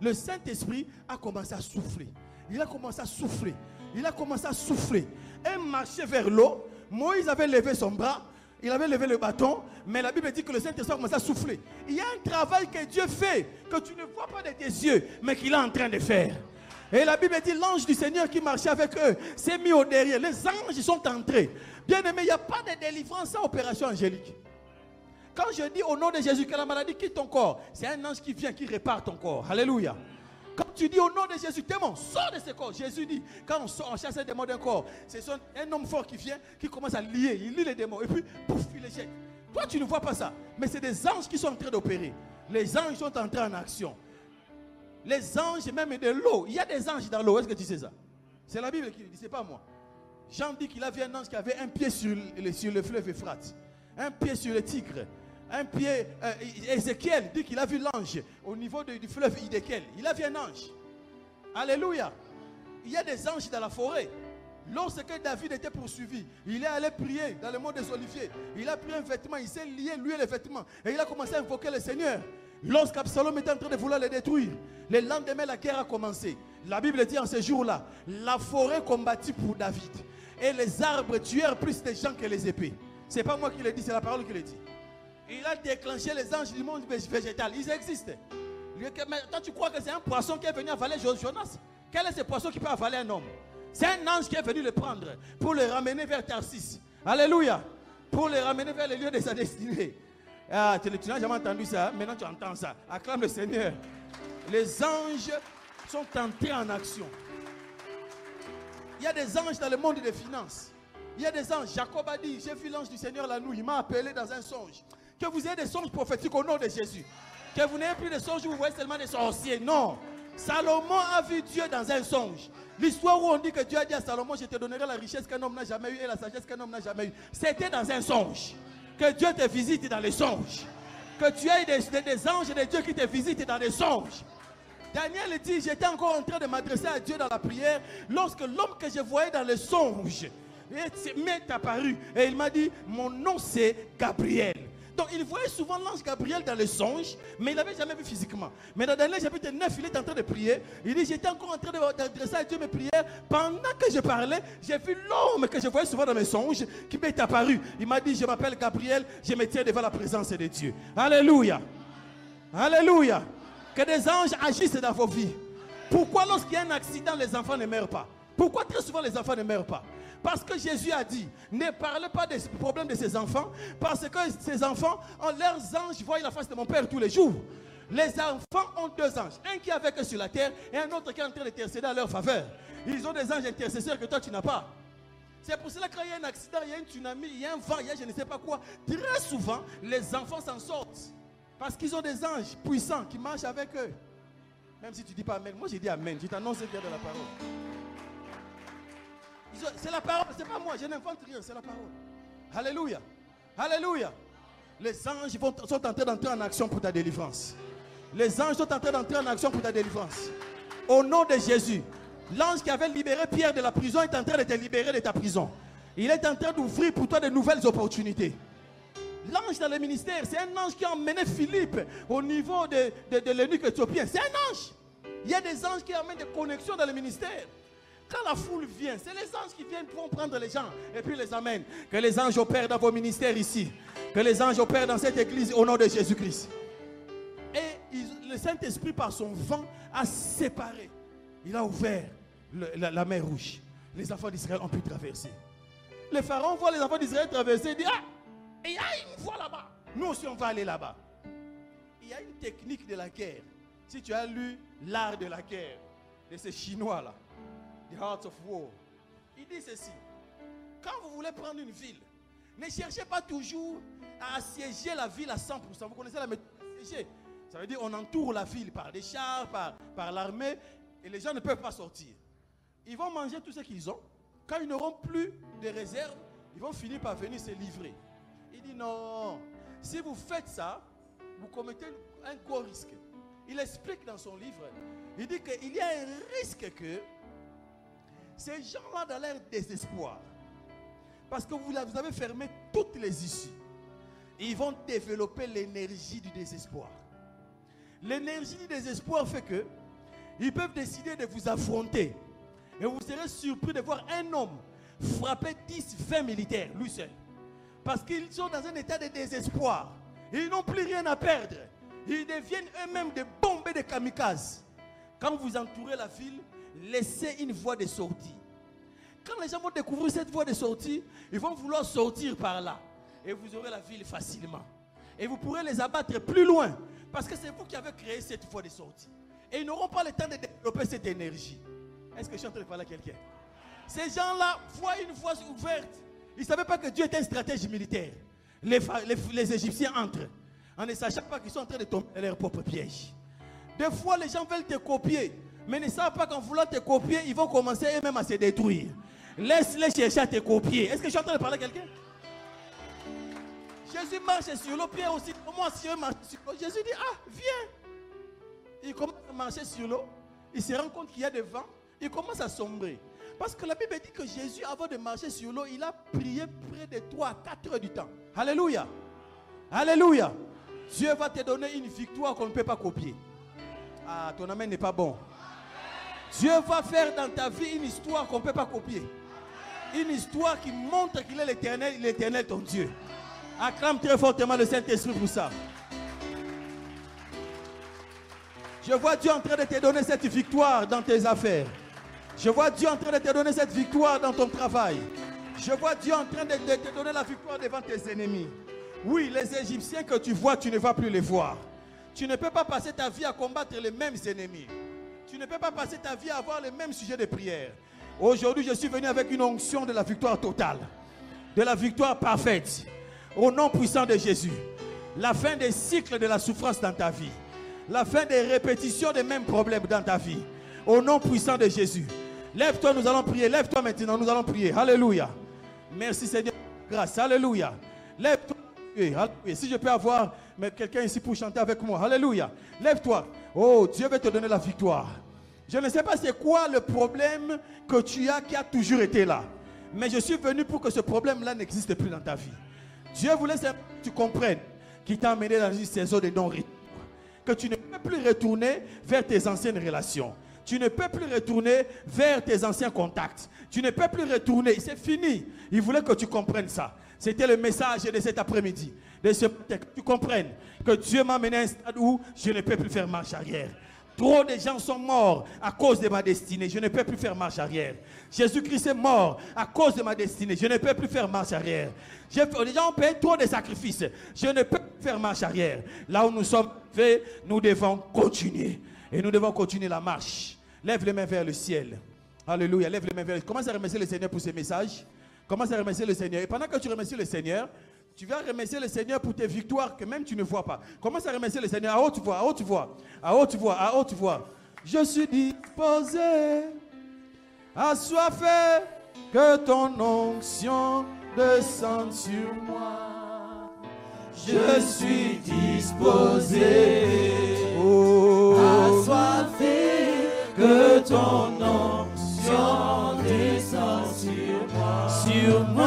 Speaker 7: Le Saint-Esprit a commencé à souffler. Il a commencé à souffler. Il a commencé à souffler. Et marcher vers l'eau. Moïse avait levé son bras. Il avait levé le bâton, mais la Bible dit que le Saint-Esprit a commencé à souffler. Il y a un travail que Dieu fait, que tu ne vois pas de tes yeux, mais qu'il est en train de faire. Et la Bible dit, l'ange du Seigneur qui marchait avec eux s'est mis au derrière. Les anges sont entrés. Bien aimé, il n'y a pas de délivrance sans opération angélique. Quand je dis au nom de Jésus que la maladie quitte ton corps, c'est un ange qui vient, qui répare ton corps. Alléluia. Tu dis au nom de Jésus, démon, sors de ce corps. Jésus dit, quand on, sort, on chasse un démon d'un corps, c'est un homme fort qui vient, qui commence à lier, il lie les démons, et puis, pouf, il les jette. Toi, tu ne vois pas ça, mais c'est des anges qui sont en train d'opérer. Les anges sont entrés en action. Les anges, même de l'eau, il y a des anges dans l'eau, est-ce que tu sais ça? C'est la Bible qui le dit, c'est pas moi. Jean dit qu'il a vu un ange qui avait un pied sur le, sur le fleuve Euphrate, un pied sur le tigre, un pied. euh, Ézéchiel dit qu'il a vu l'ange au niveau du fleuve Idékel. Il a vu un ange. Alléluia. Il y a des anges dans la forêt. Lorsque David était poursuivi, il est allé prier dans le mont des Oliviers. Il a pris un vêtement, il s'est lié lui les vêtements. Et il a commencé à invoquer le Seigneur. Lorsqu'Absalom était en train de vouloir le détruire, le lendemain, la guerre a commencé. La Bible dit en ce jour-là, la forêt combattit pour David. Et les arbres tuèrent plus de gens que les épées. C'est pas moi qui le dis, c'est la parole qui le dit. Il a déclenché les anges du monde vég- végétal. Ils existent. Mais toi, tu crois que c'est un poisson qui est venu avaler Jo- Jonas? Quel est ce poisson qui peut avaler un homme? C'est un ange qui est venu le prendre pour le ramener vers Tarsis. Alléluia. Pour le ramener vers le lieu de sa destinée. Ah, tu, tu n'as jamais entendu ça. hein? Maintenant, tu entends ça. Acclame le Seigneur. Les anges sont entrés en action. Il y a des anges dans le monde des finances. Il y a des anges. Jacob a dit, j'ai vu l'ange du Seigneur la nuit. Il m'a appelé dans un songe. Que vous ayez des songes prophétiques au nom de Jésus. Que vous n'ayez plus de songes où vous voyez seulement des sorciers. Non. Salomon a vu Dieu dans un songe. L'histoire où on dit que Dieu a dit à Salomon, je te donnerai la richesse qu'un homme n'a jamais eue et la sagesse qu'un homme n'a jamais eue. C'était dans un songe. Que Dieu te visite dans les songes. Que tu aies des, des- des anges et des dieux qui te visitent dans les songes. Daniel dit, j'étais encore en train de m'adresser à Dieu dans la prière lorsque l'homme que je voyais dans le songe est- m'est apparu et il m'a dit, mon nom c'est Gabriel. Donc il voyait souvent l'ange Gabriel dans le songe, mais il n'avait jamais vu physiquement. Mais dans Daniel chapitre 9, il est en train de prier. Il dit, j'étais encore en train d'adresser à Dieu mes prières. Pendant que je parlais, j'ai vu l'homme que je voyais souvent dans mes songes qui m'est apparu. Il m'a dit, je m'appelle Gabriel, je me tiens devant la présence de Dieu. Alléluia. Alléluia. Que des anges agissent dans vos vies. Pourquoi lorsqu'il y a un accident, les enfants ne meurent pas? Pourquoi très souvent les enfants ne meurent pas? Parce que Jésus a dit, ne parlez pas des problèmes de ces enfants, parce que ces enfants, ont leurs anges voient la face de mon Père tous les jours. Les enfants ont deux anges, un qui est avec eux sur la terre et un autre qui est en train d'intercéder à leur faveur. Ils ont des anges intercesseurs que toi tu n'as pas. C'est pour cela que quand il y a un accident, il y a un tsunami, il y a un vent, il y a je ne sais pas quoi, très souvent, les enfants s'en sortent. Parce qu'ils ont des anges puissants qui marchent avec eux. Même si tu ne dis pas Amen. Moi, j'ai dit Amen. Tu t'annonces ce qu'il y a de la parole. C'est la parole, c'est pas moi. Je n'invente rien, c'est la parole. Alléluia. Alléluia. Les anges sont en train d'entrer en action pour ta délivrance. Les anges sont en train d'entrer en action pour ta délivrance. Au nom de Jésus, l'ange qui avait libéré Pierre de la prison est en train de te libérer de ta prison. Il est en train d'ouvrir pour toi de nouvelles opportunités. L'ange dans le ministère, c'est un ange qui a emmené Philippe au niveau de, de, de l'eunuque éthiopien. C'est un ange. Il y a des anges qui amènent des connexions dans le ministère. Quand la foule vient, c'est les anges qui viennent pour prendre les gens et puis les amènent. Que les anges opèrent dans vos ministères ici. Que les anges opèrent dans cette église au nom de Jésus-Christ. Et le Saint-Esprit, par son vent, a séparé. Il a ouvert la mer rouge. Les enfants d'Israël ont pu traverser. Le pharaon voit les enfants d'Israël traverser et dit Ah, il y a une voie là-bas. Nous aussi, on va aller là-bas. Il y a une technique de la guerre. Si tu as lu l'art de la guerre de ces Chinois-là, Heart of War, il dit ceci. Quand vous voulez prendre une ville, ne cherchez pas toujours à assiéger la ville à 100%. Vous connaissez la méthode. Ça veut dire on entoure la ville par des chars, par l'armée, et les gens ne peuvent pas sortir. Ils vont manger tout ce qu'ils ont. Quand ils n'auront plus de réserves, ils vont finir par venir se livrer. Il dit non, si vous faites ça, vous commettez un gros risque. Il explique dans son livre, il dit qu'il y a un risque que ces gens-là, dans leur désespoir, parce que vous, avez fermé toutes les issues, ils vont développer l'énergie du désespoir. L'énergie du désespoir fait que ils peuvent décider de vous affronter. Et vous serez surpris de voir un homme frapper 10, 20 militaires, lui seul. Parce qu'ils sont dans un état de désespoir. Ils n'ont plus rien à perdre. Ils deviennent eux-mêmes des bombes des kamikazes. Quand vous entourez la ville, laissez une voie de sortie. Quand les gens vont découvrir cette voie de sortie, ils vont vouloir sortir par là. Et vous aurez la ville facilement. Et vous pourrez les abattre plus loin. Parce que c'est vous qui avez créé cette voie de sortie. Et ils n'auront pas le temps de développer cette énergie. Est-ce que je suis en train de parler à quelqu'un? Ces gens-là voient une voie ouverte. Ils ne savaient pas que Dieu était un stratège militaire. Les- les Égyptiens entrent en ne sachant pas qu'ils sont en train de tomber dans leur propre piège. Des fois, les gens veulent te copier, mais ne savent pas qu'en voulant te copier, ils vont commencer eux-mêmes à se détruire. Laisse-les chercher à te copier. Est-ce que je suis en train de parler à quelqu'un? Jésus marche sur l'eau, Pierre aussi. Comment si eux marchent sur l'eau Jésus dit, ah, viens. Il commence à marcher sur l'eau. Il se rend compte qu'il y a des vents. Il commence à sombrer. Parce que la Bible dit que Jésus, avant de marcher sur l'eau, il a prié près de 3 à 4 heures du temps. Alléluia. Alléluia. Dieu va te donner une victoire qu'on ne peut pas copier. Ah, ton amen n'est pas bon. Dieu va faire dans ta vie une histoire qu'on ne peut pas copier. Une histoire qui montre qu'il est l'éternel, l'éternel ton Dieu. Acclame très fortement le Saint-Esprit pour ça. Je vois Dieu en train de te donner cette victoire dans tes affaires. Je vois Dieu en train de te donner cette victoire dans ton travail. Je vois Dieu en train de, de te donner la victoire devant tes ennemis. Oui, les Égyptiens que tu vois, tu ne vas plus les voir. Tu ne peux pas passer ta vie à combattre les mêmes ennemis. Tu ne peux pas passer ta vie à avoir les mêmes sujets de prière. Aujourd'hui, je suis venu avec une onction de la victoire totale, de la victoire parfaite, au nom puissant de Jésus. La fin des cycles de la souffrance dans ta vie, la fin des répétitions des mêmes problèmes dans ta vie, au nom puissant de Jésus. Lève-toi, nous allons prier. Lève-toi maintenant, nous allons prier. Alléluia. Merci Seigneur. Grâce. Alléluia. Lève-toi. Alléluia. Si je peux avoir mais quelqu'un ici pour chanter avec moi. Alléluia. Lève-toi. Oh, Dieu veut te donner la victoire. Je ne sais pas c'est quoi le problème que tu as qui a toujours été là. Mais je suis venu pour que ce problème-là n'existe plus dans ta vie. Dieu voulait que tu comprennes qu'il t'a amené dans une saison de non-retour. Que tu ne peux plus retourner vers tes anciennes relations. Tu ne peux plus retourner vers tes anciens contacts. Tu ne peux plus retourner. C'est fini. Il voulait que tu comprennes ça. C'était le message de cet après-midi. De ce tu comprennes que Dieu m'a mené à un stade où je ne peux plus faire marche arrière. Trop de gens sont morts à cause de ma destinée. Je ne peux plus faire marche arrière. Jésus-Christ est mort à cause de ma destinée. Je ne peux plus faire marche arrière. Les gens ont payé trop de sacrifices. Je ne peux plus faire marche arrière. Là où nous sommes faits, nous devons continuer. Et nous devons continuer la marche. Lève les mains vers le ciel. Alléluia. Lève les mains vers le Commence à remercier le Seigneur pour ces messages. Commence à remercier le Seigneur. Et pendant que tu remercies le Seigneur, tu vas remercier le Seigneur pour tes victoires que même tu ne vois pas. Commence à remercier le Seigneur à haute voix, à haute voix, à haute voix, à haute voix. Je suis disposé, assoiffé, que ton onction descende sur moi. Je suis disposé, assoiffé, que ton onction. Sur moi,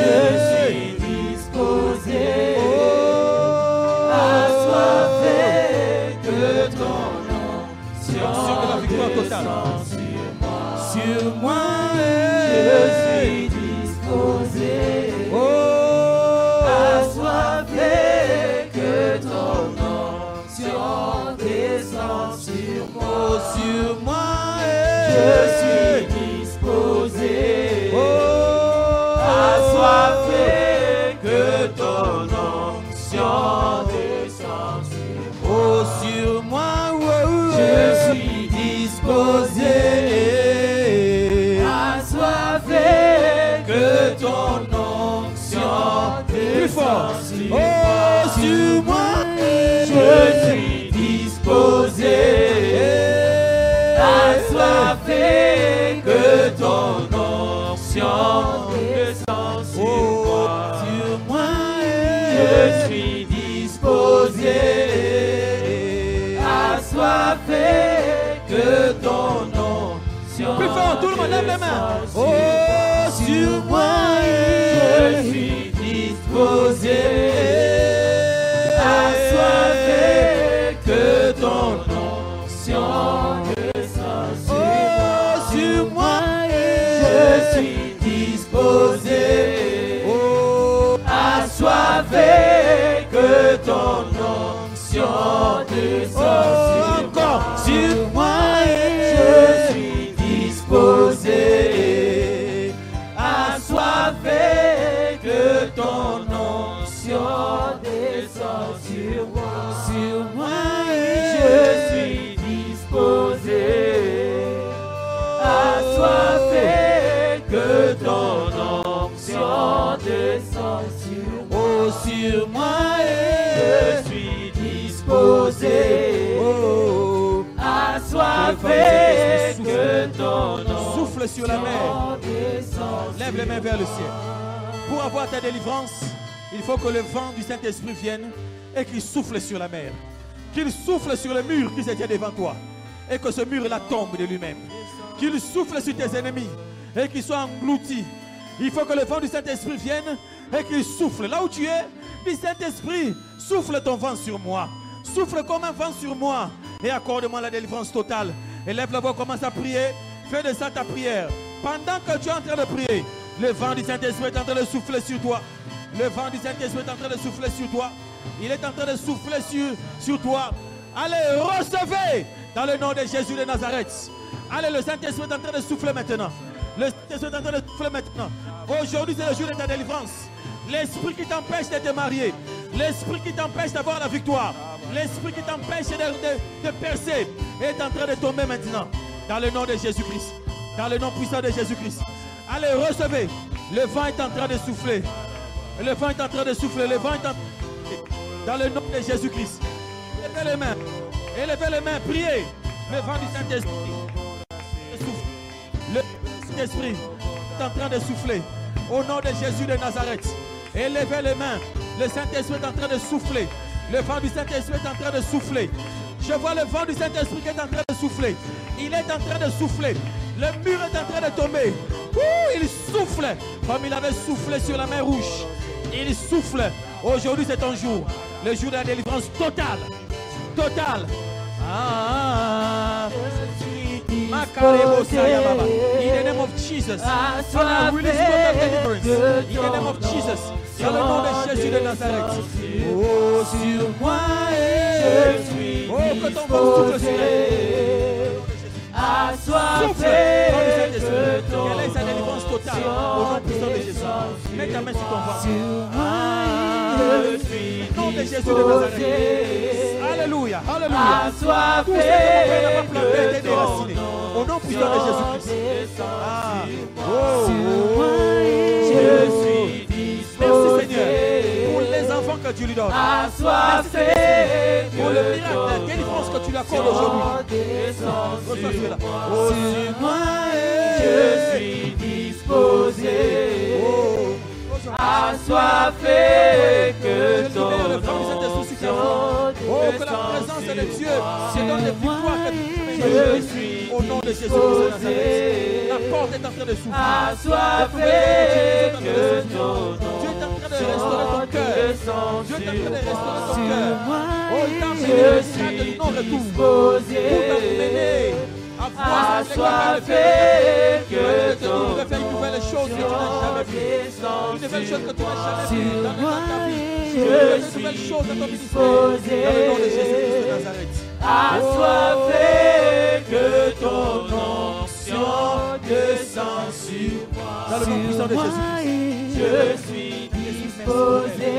Speaker 7: je suis disposé, oh, assoiffé, que ton onction la victoire totale. Sur moi, je suis disposé, oh, assoiffé, que ton onction descend sur moi. sur moi, je suis disposé, Tout le monde lève les mains. Oh, sur moi, je suis disposé. Assoiffé que ton onction descende. Oh,
Speaker 6: sur moi, je suis disposé. Oh, assoiffé que ton onction
Speaker 7: descende. Les mains vers le ciel. Pour avoir ta délivrance, il faut que le vent du Saint-Esprit vienne et qu'il souffle sur la mer. Qu'il souffle sur le mur qui se tient devant toi. Et que ce mur-là tombe de lui-même. Qu'il souffle sur tes ennemis et qu'ils soient engloutis. Il faut que le vent du Saint-Esprit vienne et qu'il souffle. Là où tu es, dis Saint-Esprit, souffle ton vent sur moi. Souffle comme un vent sur moi et accorde-moi la délivrance totale. Élève la voix, commence à prier. Fais de ça ta prière. Pendant que tu es en train de prier, le vent du Saint-Esprit est en train de souffler sur toi. Le vent du Saint-Esprit est en train de souffler sur toi. Il est en train de souffler sur, sur toi. Allez, recevez dans le nom de Jésus de Nazareth. Allez, le Saint-Esprit est en train de souffler maintenant. Le Saint-Esprit est en train de souffler maintenant. Aujourd'hui, c'est le jour de ta délivrance. L'esprit qui t'empêche de te marier, l'esprit qui t'empêche d'avoir la victoire, l'esprit qui t'empêche de, de- de percer est en train de tomber maintenant. Dans le nom de Jésus-Christ. Dans le nom puissant de Jésus-Christ. Allez, recevez. Le vent est en train de souffler. Le vent est en train de souffler. Le vent est en Dans le nom de Jésus-Christ. Élevez les mains. Élevez les mains. Priez. Le vent du Saint-Esprit. Le Saint-Esprit est en train de souffler. Au nom de Jésus de Nazareth. Élevez les mains. Le Saint-Esprit est en train de souffler. Le vent du Saint-Esprit est en train de souffler. Je vois le vent du Saint-Esprit qui est en train de souffler. Il est en train de souffler. Le mur est en train de tomber. Ouh, il souffle comme il avait soufflé sur la mer rouge. Il souffle. Aujourd'hui, c'est ton jour. Le jour de la délivrance totale. Totale. Ah, ah, ah. In the name of Jesus. Father, I release total deliverance. In the name of Jesus. Dans le nom de Jésus de Nazareth. Oh, sur moi je suis Oh, que ton vent souffle sur elle. Vent du Saint-Esprit. Quelle est sa délivrance totale au nom puissant de Jésus. Mets ta main sur ton ventre. Ah, au nom de Jésus de Nazareth. Alléluia. Alléluia. Ce que ton déraciné? Au nom puissant de Jésus-Christ. Ah. Oh,
Speaker 6: je suis
Speaker 7: Merci Seigneur. Pour les enfants que tu lui donnes. Merci Seigneur. pour le miracle de délivrance que tu lui accordes aujourd'hui. Oh, sur moi je suis disposé. Oh,
Speaker 6: assoiffé que
Speaker 7: ta vie. Oh, que la présence de Dieu te donne les victoires peux imaginer. Au nom de Jésus de. La porte est en train de s'ouvrir.
Speaker 6: assoiffé que ton
Speaker 7: Dieu est en train de restaurer ton cœur. Dieu est en train de restaurer ton cœur. Oh, t'a amené
Speaker 6: je
Speaker 7: de
Speaker 6: suis disposé
Speaker 7: de
Speaker 6: assoiffé que ton
Speaker 7: faire une nouvelle chose que tu n'as jamais vue. Une nouvelle chose que tu n'as jamais vue dans ta vie.
Speaker 6: Je
Speaker 7: Une
Speaker 6: suis
Speaker 7: nouvelle chose dans ton ministère. Dans le nom de Jésus-Christ de Nazareth.
Speaker 6: Assoiffé que ton onction descend sur moi.
Speaker 7: Dans le nom puissant de Jésus-Christ.
Speaker 6: Je suis disposé,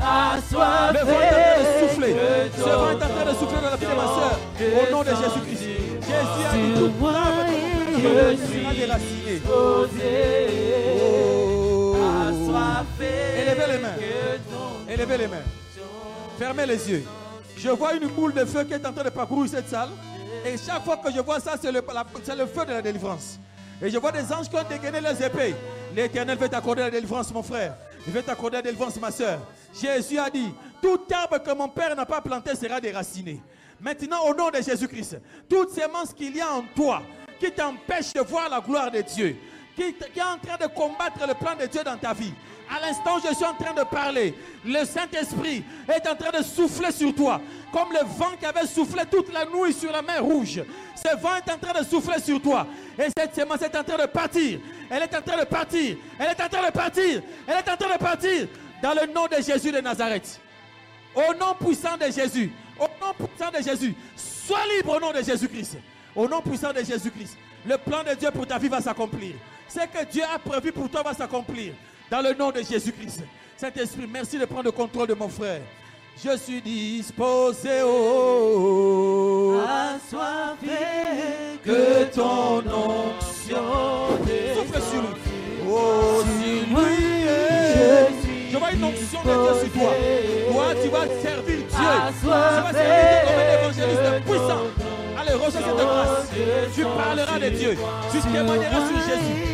Speaker 6: assoiffé.
Speaker 7: Le vent est en train de souffler. Ce vent est en train de souffler dans la vie de ma soeur. Au nom de Jésus-Christ. Jésus a dit tout
Speaker 6: je suis disposé,
Speaker 7: Oh. Élevez les mains. Élevez les mains. Fermez les yeux. Je vois une boule de feu qui est en train de parcourir cette salle. Et chaque fois que je vois ça, c'est le, feu de la délivrance. Et je vois des anges qui ont dégainé leurs épées. L'éternel veut t'accorder la délivrance, mon frère. Il veut t'accorder la délivrance, ma soeur. Jésus a dit, tout arbre que mon père n'a pas planté sera déraciné. Maintenant, au nom de Jésus-Christ, toute sémence qu'il y a en toi qui t'empêche de voir la gloire de Dieu, qui est en train de combattre le plan de Dieu dans ta vie. À l'instant, je suis en train de parler. Le Saint-Esprit est en train de souffler sur toi, comme le vent qui avait soufflé toute la nuit sur la mer rouge. Ce vent est en train de souffler sur toi. Et cette sémence est en train de partir. Elle est en train de partir. Elle est en train de partir. Elle est en train de partir. Dans le nom de Jésus de Nazareth. Au nom puissant de Jésus. Au nom puissant de Jésus. Sois libre au nom de Jésus-Christ. Au nom puissant de Jésus-Christ. Le plan de Dieu pour ta vie va s'accomplir. Ce que Dieu a prévu pour toi va s'accomplir. Dans le nom de Jésus-Christ. Saint-Esprit, merci de prendre le contrôle de mon frère. Je suis disposé au
Speaker 4: Assoiffé que ton onction
Speaker 7: Souffle sur lui. Oh, sur lui. Je vois une onction de Dieu sur toi. Toi, tu vas servir Dieu. Tu vas servir Dieu comme un évangéliste puissant. Allez, reçois cette grâce. Tu parleras de Dieu. Tu témoigneras sur Jésus.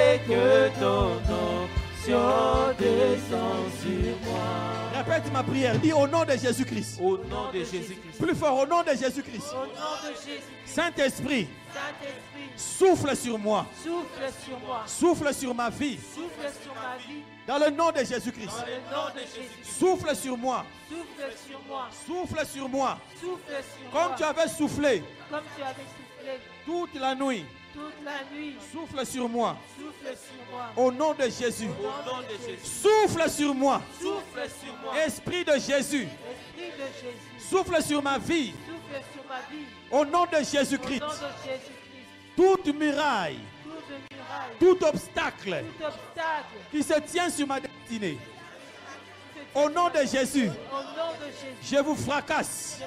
Speaker 4: que ton onction descend sur moi.
Speaker 7: Répète ma prière. Dis au nom de Jésus-Christ.
Speaker 5: Au nom de Jésus-Christ.
Speaker 7: Plus fort, au nom de Jésus-Christ.
Speaker 4: Au nom de Jésus,
Speaker 7: Saint-Esprit,
Speaker 4: Saint-Esprit,
Speaker 7: souffle sur moi.
Speaker 4: souffle sur moi,
Speaker 7: Souffle sur ma vie.
Speaker 4: souffle sur ma vie,
Speaker 7: Dans le nom de Jésus-Christ.
Speaker 4: dans le nom de Jésus,
Speaker 7: Souffle sur moi.
Speaker 4: souffle sur moi,
Speaker 7: Souffle sur moi.
Speaker 4: souffle sur
Speaker 7: Comme
Speaker 4: moi,
Speaker 7: tu avais soufflé
Speaker 4: comme tu avais soufflé
Speaker 7: toute la nuit.
Speaker 4: Toute la nuit,
Speaker 7: Souffle sur moi.
Speaker 4: souffle sur moi,
Speaker 7: Au nom de Jésus.
Speaker 4: au nom de Jésus,
Speaker 7: Souffle sur moi.
Speaker 4: souffle sur moi,
Speaker 7: Esprit de Jésus.
Speaker 4: Esprit de Jésus,
Speaker 7: Souffle sur ma vie.
Speaker 4: souffle sur ma vie,
Speaker 7: Au nom de
Speaker 4: au
Speaker 7: Jésus-Christ.
Speaker 4: nom de Jésus-Christ,
Speaker 7: Toute muraille,
Speaker 4: toute muraille,
Speaker 7: tout obstacle
Speaker 4: tout obstacle,
Speaker 7: qui se tient sur ma destinée. Au nom de Jésus, je vous fracasse.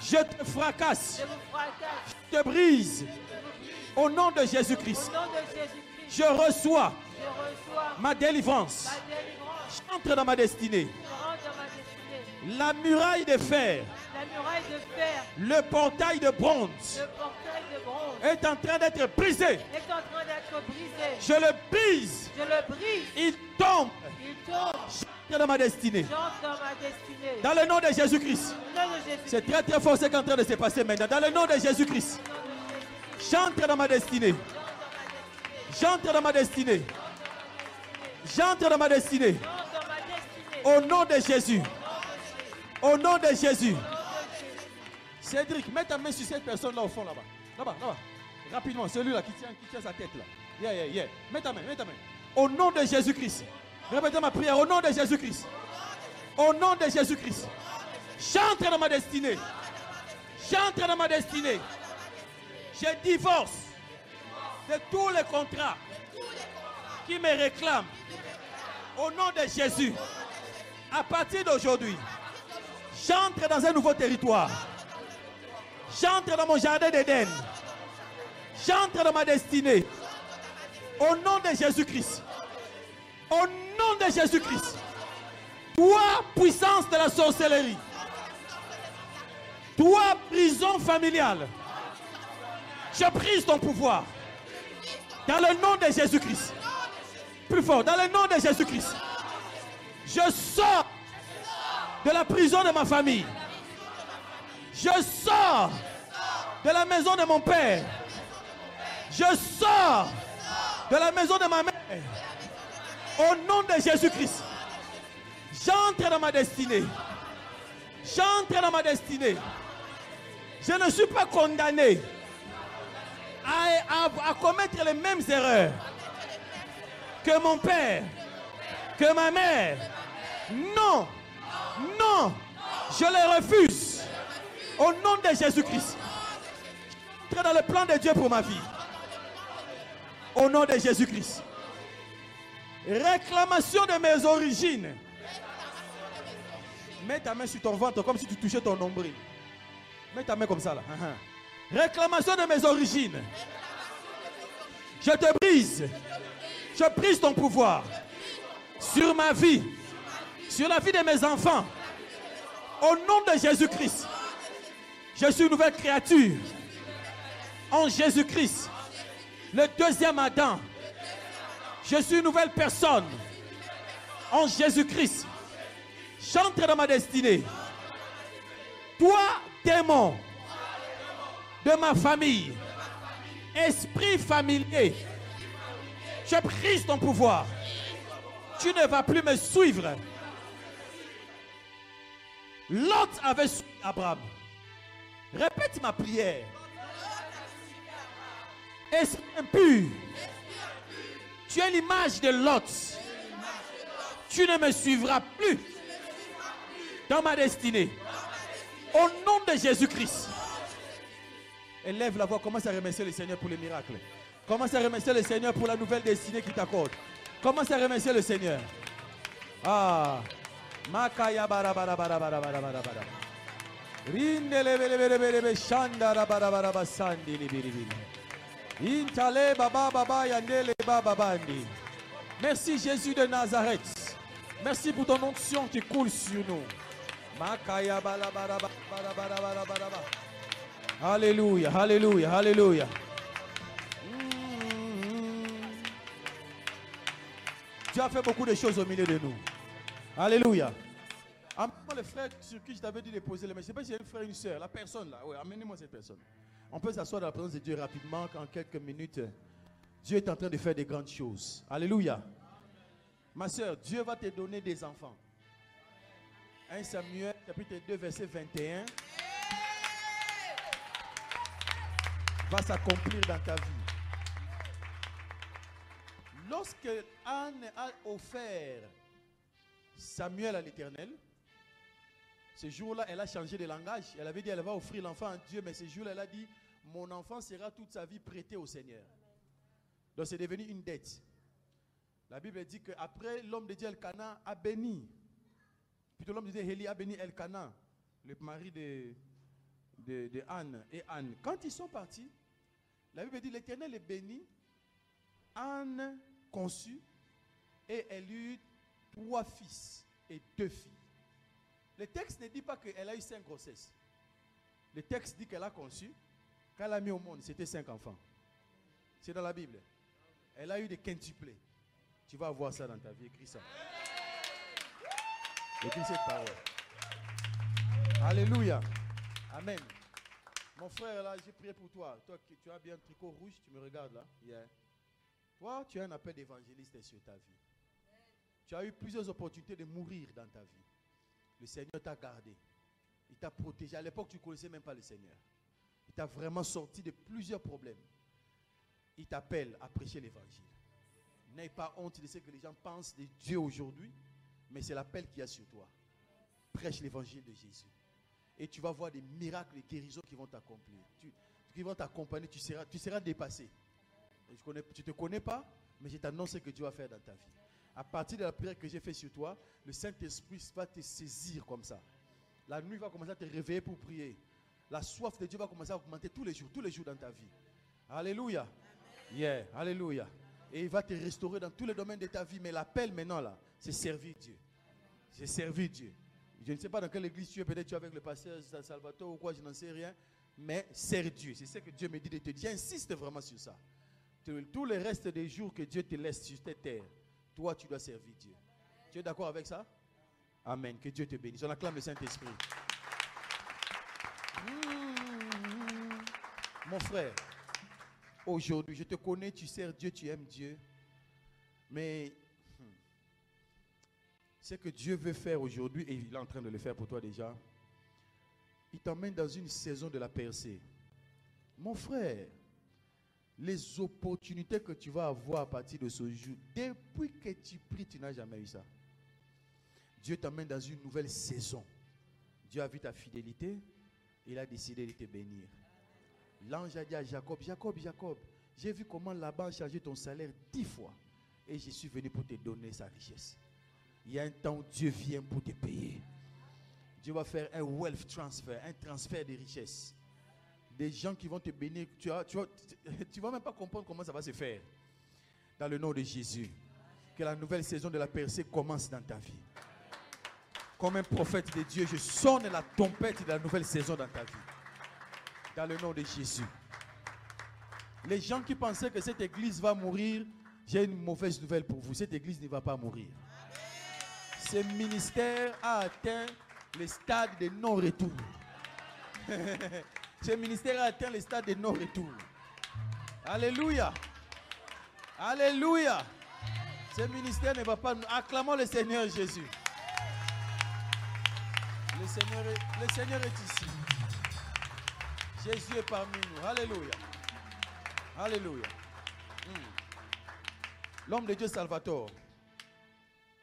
Speaker 4: je
Speaker 7: te fracasse,
Speaker 4: Je
Speaker 7: te brise. Au nom de Jésus-Christ, je reçois
Speaker 4: je reçois
Speaker 7: ma délivrance.
Speaker 4: ma délivrance,
Speaker 7: J'entre dans ma destinée.
Speaker 4: je rentre dans ma destinée.
Speaker 7: La muraille de fer,
Speaker 4: La muraille de fer,
Speaker 7: le portail de bronze
Speaker 4: le portail de bronze
Speaker 7: est en train d'être brisé. Je le brise.
Speaker 4: Je le brise,
Speaker 7: Il tombe.
Speaker 4: il tombe,
Speaker 7: J'entre dans ma destinée.
Speaker 4: dans ma destinée.
Speaker 7: Dans le nom de Jésus-Christ.
Speaker 4: Jésus,
Speaker 7: C'est très très fort ce qui est en train de se passer maintenant. Dans le nom de Jésus-Christ. J'entre dans ma destinée. J'entre dans ma destinée. j'entre dans ma destinée. Au nom de Jésus. Au nom de Jésus. Cédric, mets ta main sur cette personne là au fond là-bas. Là-bas, là-bas. Rapidement, celui-là qui tient, qui tient sa tête là. Yeah, yeah, yeah. Mets ta main, mets ta main. Au nom de Jésus-Christ. Répétez ma prière. Au nom de Jésus-Christ. Au nom de Jésus-Christ. J'entre dans ma destinée. J'entre dans ma destinée. Je divorce de tous les contrats qui me réclament. Au nom de Jésus. À partir d'aujourd'hui, j'entre dans un nouveau territoire. J'entre dans mon jardin d'Éden. J'entre dans ma destinée. Au nom de Jésus-Christ. Au nom de Jésus-Christ. Toi, puissance de la sorcellerie. Toi, prison familiale. Je brise ton pouvoir. Dans le nom de Jésus-Christ. Plus fort. Dans le nom de Jésus-Christ. Je sors de la prison de ma famille. Je sors de la maison de mon père. Je sors de la maison de ma mère. Au nom de Jésus-Christ. J'entre dans ma destinée. J'entre dans ma destinée. Je ne suis pas condamné à, commettre les mêmes erreurs que mon père, que ma mère. Non, non, je les refuse. Au nom de Jésus-Christ. J'entre dans le plan de Dieu pour ma vie. Au nom de Jésus-Christ. Réclamation de mes origines. Mets ta main sur ton ventre comme si tu touchais ton nombril. Mets ta main comme ça là. Réclamation de mes origines. Je te brise. Je brise ton pouvoir sur ma vie, sur la vie de mes enfants. Au nom de Jésus-Christ, je suis une nouvelle créature. En Jésus-Christ, le deuxième Adam. Je suis une nouvelle personne. En Jésus-Christ, j'entre dans ma destinée. Toi, démon, de ma famille, esprit familier, je prise ton pouvoir. Tu ne vas plus me suivre. Lot avait suivi Abraham. Répète ma prière. Esprit impur. Tu es l'image de Lot. Tu ne me suivras plus dans ma destinée. Au nom de Jésus-Christ. Élève la voix, commence à remercier le Seigneur pour les miracles. Commence à remercier le Seigneur pour la nouvelle destinée qu'il t'accorde. Commence à remercier le Seigneur. Ah. Makaya bara bara bara bara bara bara bara. Rindele bele bele bele bele shandara bara bara basandi li bili bili. Intale baba baba yandele baba bandi. Merci Jésus de Nazareth. Merci pour ton onction qui coule sur nous. Makaya bara bara bara bara bara bara bara alléluia, alléluia. Mm. Tu as fait beaucoup de choses au milieu de nous. Alléluia. Amenez-moi le frère sur qui je t'avais dit de poser les mains. Je sais pas si j'ai un frère une soeur. La personne là. Oui, amenez-moi cette personne. On peut s'asseoir dans la présence de Dieu rapidement, qu'en quelques minutes, Dieu est en train de faire des grandes choses. Alléluia. Ma soeur, Dieu va te donner des enfants. 1 Samuel, chapitre 2, verset 21. Va s'accomplir dans ta vie. Lorsque Anne a offert Samuel à l'Éternel, ce jour-là, elle a changé de langage. Elle avait dit elle va offrir l'enfant à Dieu, mais ce jour-là, elle a dit Mon enfant sera toute sa vie prêté au Seigneur. Donc c'est devenu une dette. La Bible dit qu'après, l'homme de Dieu Elkana a béni. Plutôt l'homme de Dieu a béni Elkana, le mari de, de, de Anne et Anne. Quand ils sont partis, la Bible dit l'Éternel est béni. Anne conçut et elle eut trois fils et deux filles. Le texte ne dit pas qu'elle a eu cinq grossesses. Le texte dit qu'elle a conçu. Quand elle a mis au monde, c'était cinq enfants. C'est dans la Bible. Elle a eu des quintuplés. Tu vas voir ça dans ta vie. Écris ça. Écris cette parole. Alléluia. Amen. Mon frère, là, j'ai prié pour toi. Toi, tu as bien un tricot rouge, tu me regardes là. Yeah. Toi, tu as un appel d'évangéliste sur ta vie. Tu as eu plusieurs opportunités de mourir dans ta vie. Le Seigneur t'a gardé. Il t'a protégé. À l'époque, tu ne connaissais même pas le Seigneur. Il t'a vraiment sorti de plusieurs problèmes. Il t'appelle à prêcher l'évangile. N'aie pas honte de ce que les gens pensent de Dieu aujourd'hui, mais c'est l'appel qu'il y a sur toi. Prêche l'évangile de Jésus. Et tu vas voir des miracles et guérisons qui vont t'accomplir. Qui vont t'accompagner. Tu seras, tu seras dépassé. Je connais, tu ne te connais pas, mais je t'annonce ce que Dieu va faire dans ta vie. À partir de la prière que j'ai faite sur toi, le Saint-Esprit va te saisir comme ça. La nuit va commencer à te réveiller pour prier. La soif de Dieu va commencer à augmenter tous les jours, tous les jours dans ta vie. Alléluia. Yeah, alléluia. Et il va te restaurer dans tous les domaines de ta vie. Mais l'appel maintenant là, c'est servir Dieu. C'est servir Dieu. Je ne sais pas dans quelle église tu es, peut-être tu es avec le pasteur San Salvatore ou quoi, je n'en sais rien. Mais sers Dieu. C'est ce que Dieu me dit de te dire. J'insiste vraiment sur ça. Tous les restes des jours que Dieu te laisse sur cette terre, toi, tu dois servir Dieu. Tu es d'accord avec ça? Amen. Que Dieu te bénisse. On acclame le Saint-Esprit. Mmh. Mon frère, aujourd'hui, je te connais, tu sers Dieu, tu aimes Dieu. Mais ce que Dieu veut faire aujourd'hui, et il est en train de le faire pour toi déjà, il t'emmène dans une saison de la percée. Mon frère, les opportunités que tu vas avoir à partir de ce jour, depuis que tu pries, tu n'as jamais eu ça. Dieu t'emmène dans une nouvelle saison. Dieu a vu ta fidélité, il a décidé de te bénir. L'ange a dit à Jacob, Jacob, Jacob, j'ai vu comment Laban a changé ton salaire dix fois et je suis venu pour te donner sa richesse. Il y a un temps où Dieu vient pour te payer. Dieu va faire un wealth transfer, un transfert de richesses. Des gens qui vont te bénir. Tu ne vas même pas comprendre comment ça va se faire. Dans le nom de Jésus. Que la nouvelle saison de la percée commence dans ta vie. Comme un prophète de Dieu, je sonne la trompette de la nouvelle saison dans ta vie. Dans le nom de Jésus. Les gens qui pensaient que cette église va mourir, j'ai une mauvaise nouvelle pour vous. Cette église ne va pas mourir. Ce ministère a atteint le stade de non-retour. Ce ministère a atteint le stade de non-retour. Alléluia. Alléluia. Ce ministère ne va pas nous... Acclamons le Seigneur Jésus. Le Seigneur est, le Seigneur est ici. Jésus est parmi nous. Alléluia. Alléluia. Hmm. L'homme de Dieu Salvatore.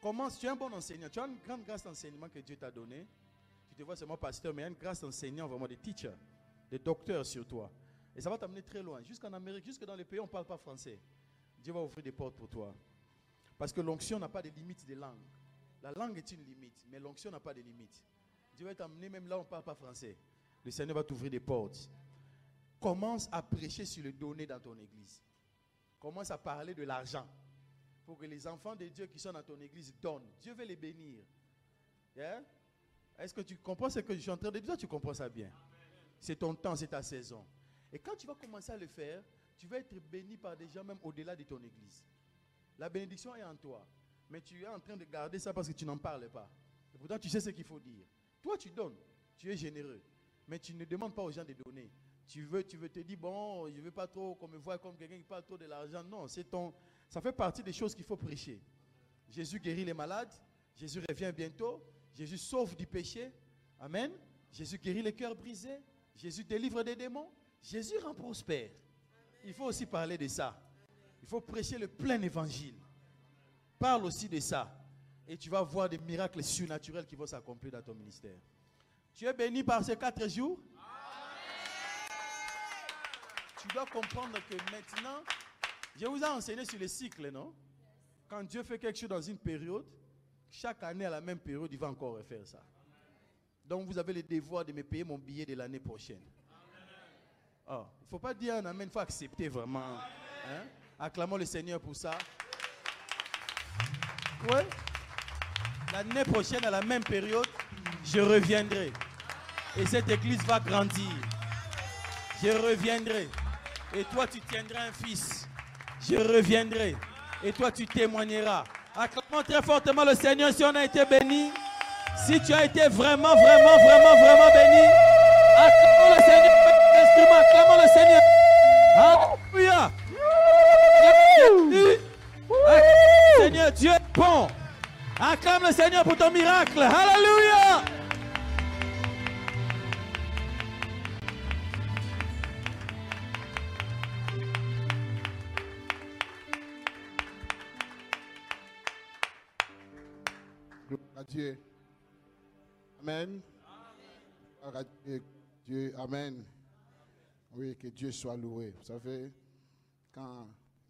Speaker 7: Commence, tu es un bon enseignant. Tu as une grande grâce d'enseignement que Dieu t'a donné. Tu te vois seulement pasteur, mais une grâce d'enseignant, vraiment des teachers, des docteurs sur toi. Et ça va t'amener très loin. Jusqu'en Amérique, jusque dans les pays où on ne parle pas français. Dieu va ouvrir des portes pour toi. Parce que l'onction n'a pas de limite de langue. La langue est une limite, mais l'onction n'a pas de limite. Dieu va t'amener même là où on ne parle pas français. Le Seigneur va t'ouvrir des portes. Commence à prêcher sur le donner dans ton église. Commence à parler de l'argent. Pour que les enfants de Dieu qui sont dans ton église donnent. Dieu veut les bénir. Yeah? Est-ce que tu comprends ce que je suis en train de dire? Tu comprends ça bien. C'est ton temps, c'est ta saison. Et quand tu vas commencer à le faire, tu vas être béni par des gens même au-delà de ton église. La bénédiction est en toi. Mais tu es en train de garder ça parce que tu n'en parles pas. Et pourtant, tu sais ce qu'il faut dire. Toi, tu donnes. Tu es généreux. Mais tu ne demandes pas aux gens de donner. Tu veux, tu veux te dire, bon, je ne veux pas trop qu'on me voit comme quelqu'un qui parle trop de l'argent. Non, c'est ton, ça fait partie des choses qu'il faut prêcher. Jésus guérit les malades. Jésus revient bientôt. Jésus sauve du péché. Amen. Jésus guérit les cœurs brisés. Jésus délivre des démons. Jésus rend prospère. Il faut aussi parler de ça. Il faut prêcher le plein évangile. Parle aussi de ça. Et tu vas voir des miracles surnaturels qui vont s'accomplir dans ton ministère. Tu es béni par ces quatre jours? Tu dois comprendre que maintenant, je vous ai enseigné sur les cycles, non? Quand Dieu fait quelque chose dans une période, chaque année à la même période, il va encore refaire ça. Donc vous avez le devoir de me payer mon billet de l'année prochaine. Il ne faut pas dire un amen, il faut accepter vraiment. Hein? Acclamons le Seigneur pour ça. Oui. L'année prochaine, à la même période, je reviendrai. Et cette église va grandir. Je reviendrai. Et toi, tu tiendras un fils. Je reviendrai. Et toi, tu témoigneras. Acclamons très fortement le Seigneur si on a été béni. Si tu as été vraiment, vraiment, vraiment, vraiment béni. Acclamons le Seigneur. Acclamons le Seigneur. Alléluia. Seigneur, Dieu est bon. Acclame le Seigneur pour ton miracle. Alléluia.
Speaker 2: Amen. Amen. Oui, que Dieu soit loué. Vous savez,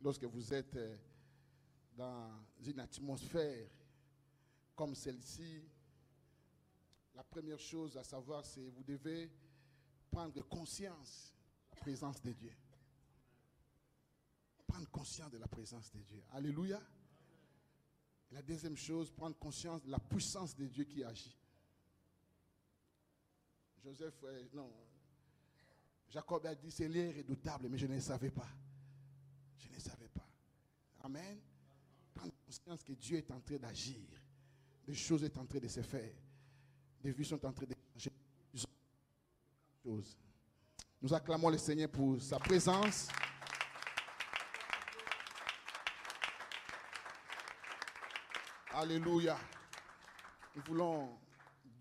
Speaker 2: lorsque vous êtes euh, dans une atmosphère comme celle-ci, la première chose à savoir, c'est vous devez prendre conscience de la présence de Dieu. Prendre conscience de la présence de Dieu. Alléluia. La deuxième chose, prendre conscience de la puissance de Dieu qui agit. Joseph, euh, non, Jacob a dit, c'est l'air redoutable, mais je ne savais pas. Je ne savais pas. Amen. Prendre conscience que Dieu est en train d'agir. Des choses sont en train de se faire. Des vies sont en train de changer. Nous acclamons le Seigneur pour sa présence. Alléluia. Nous voulons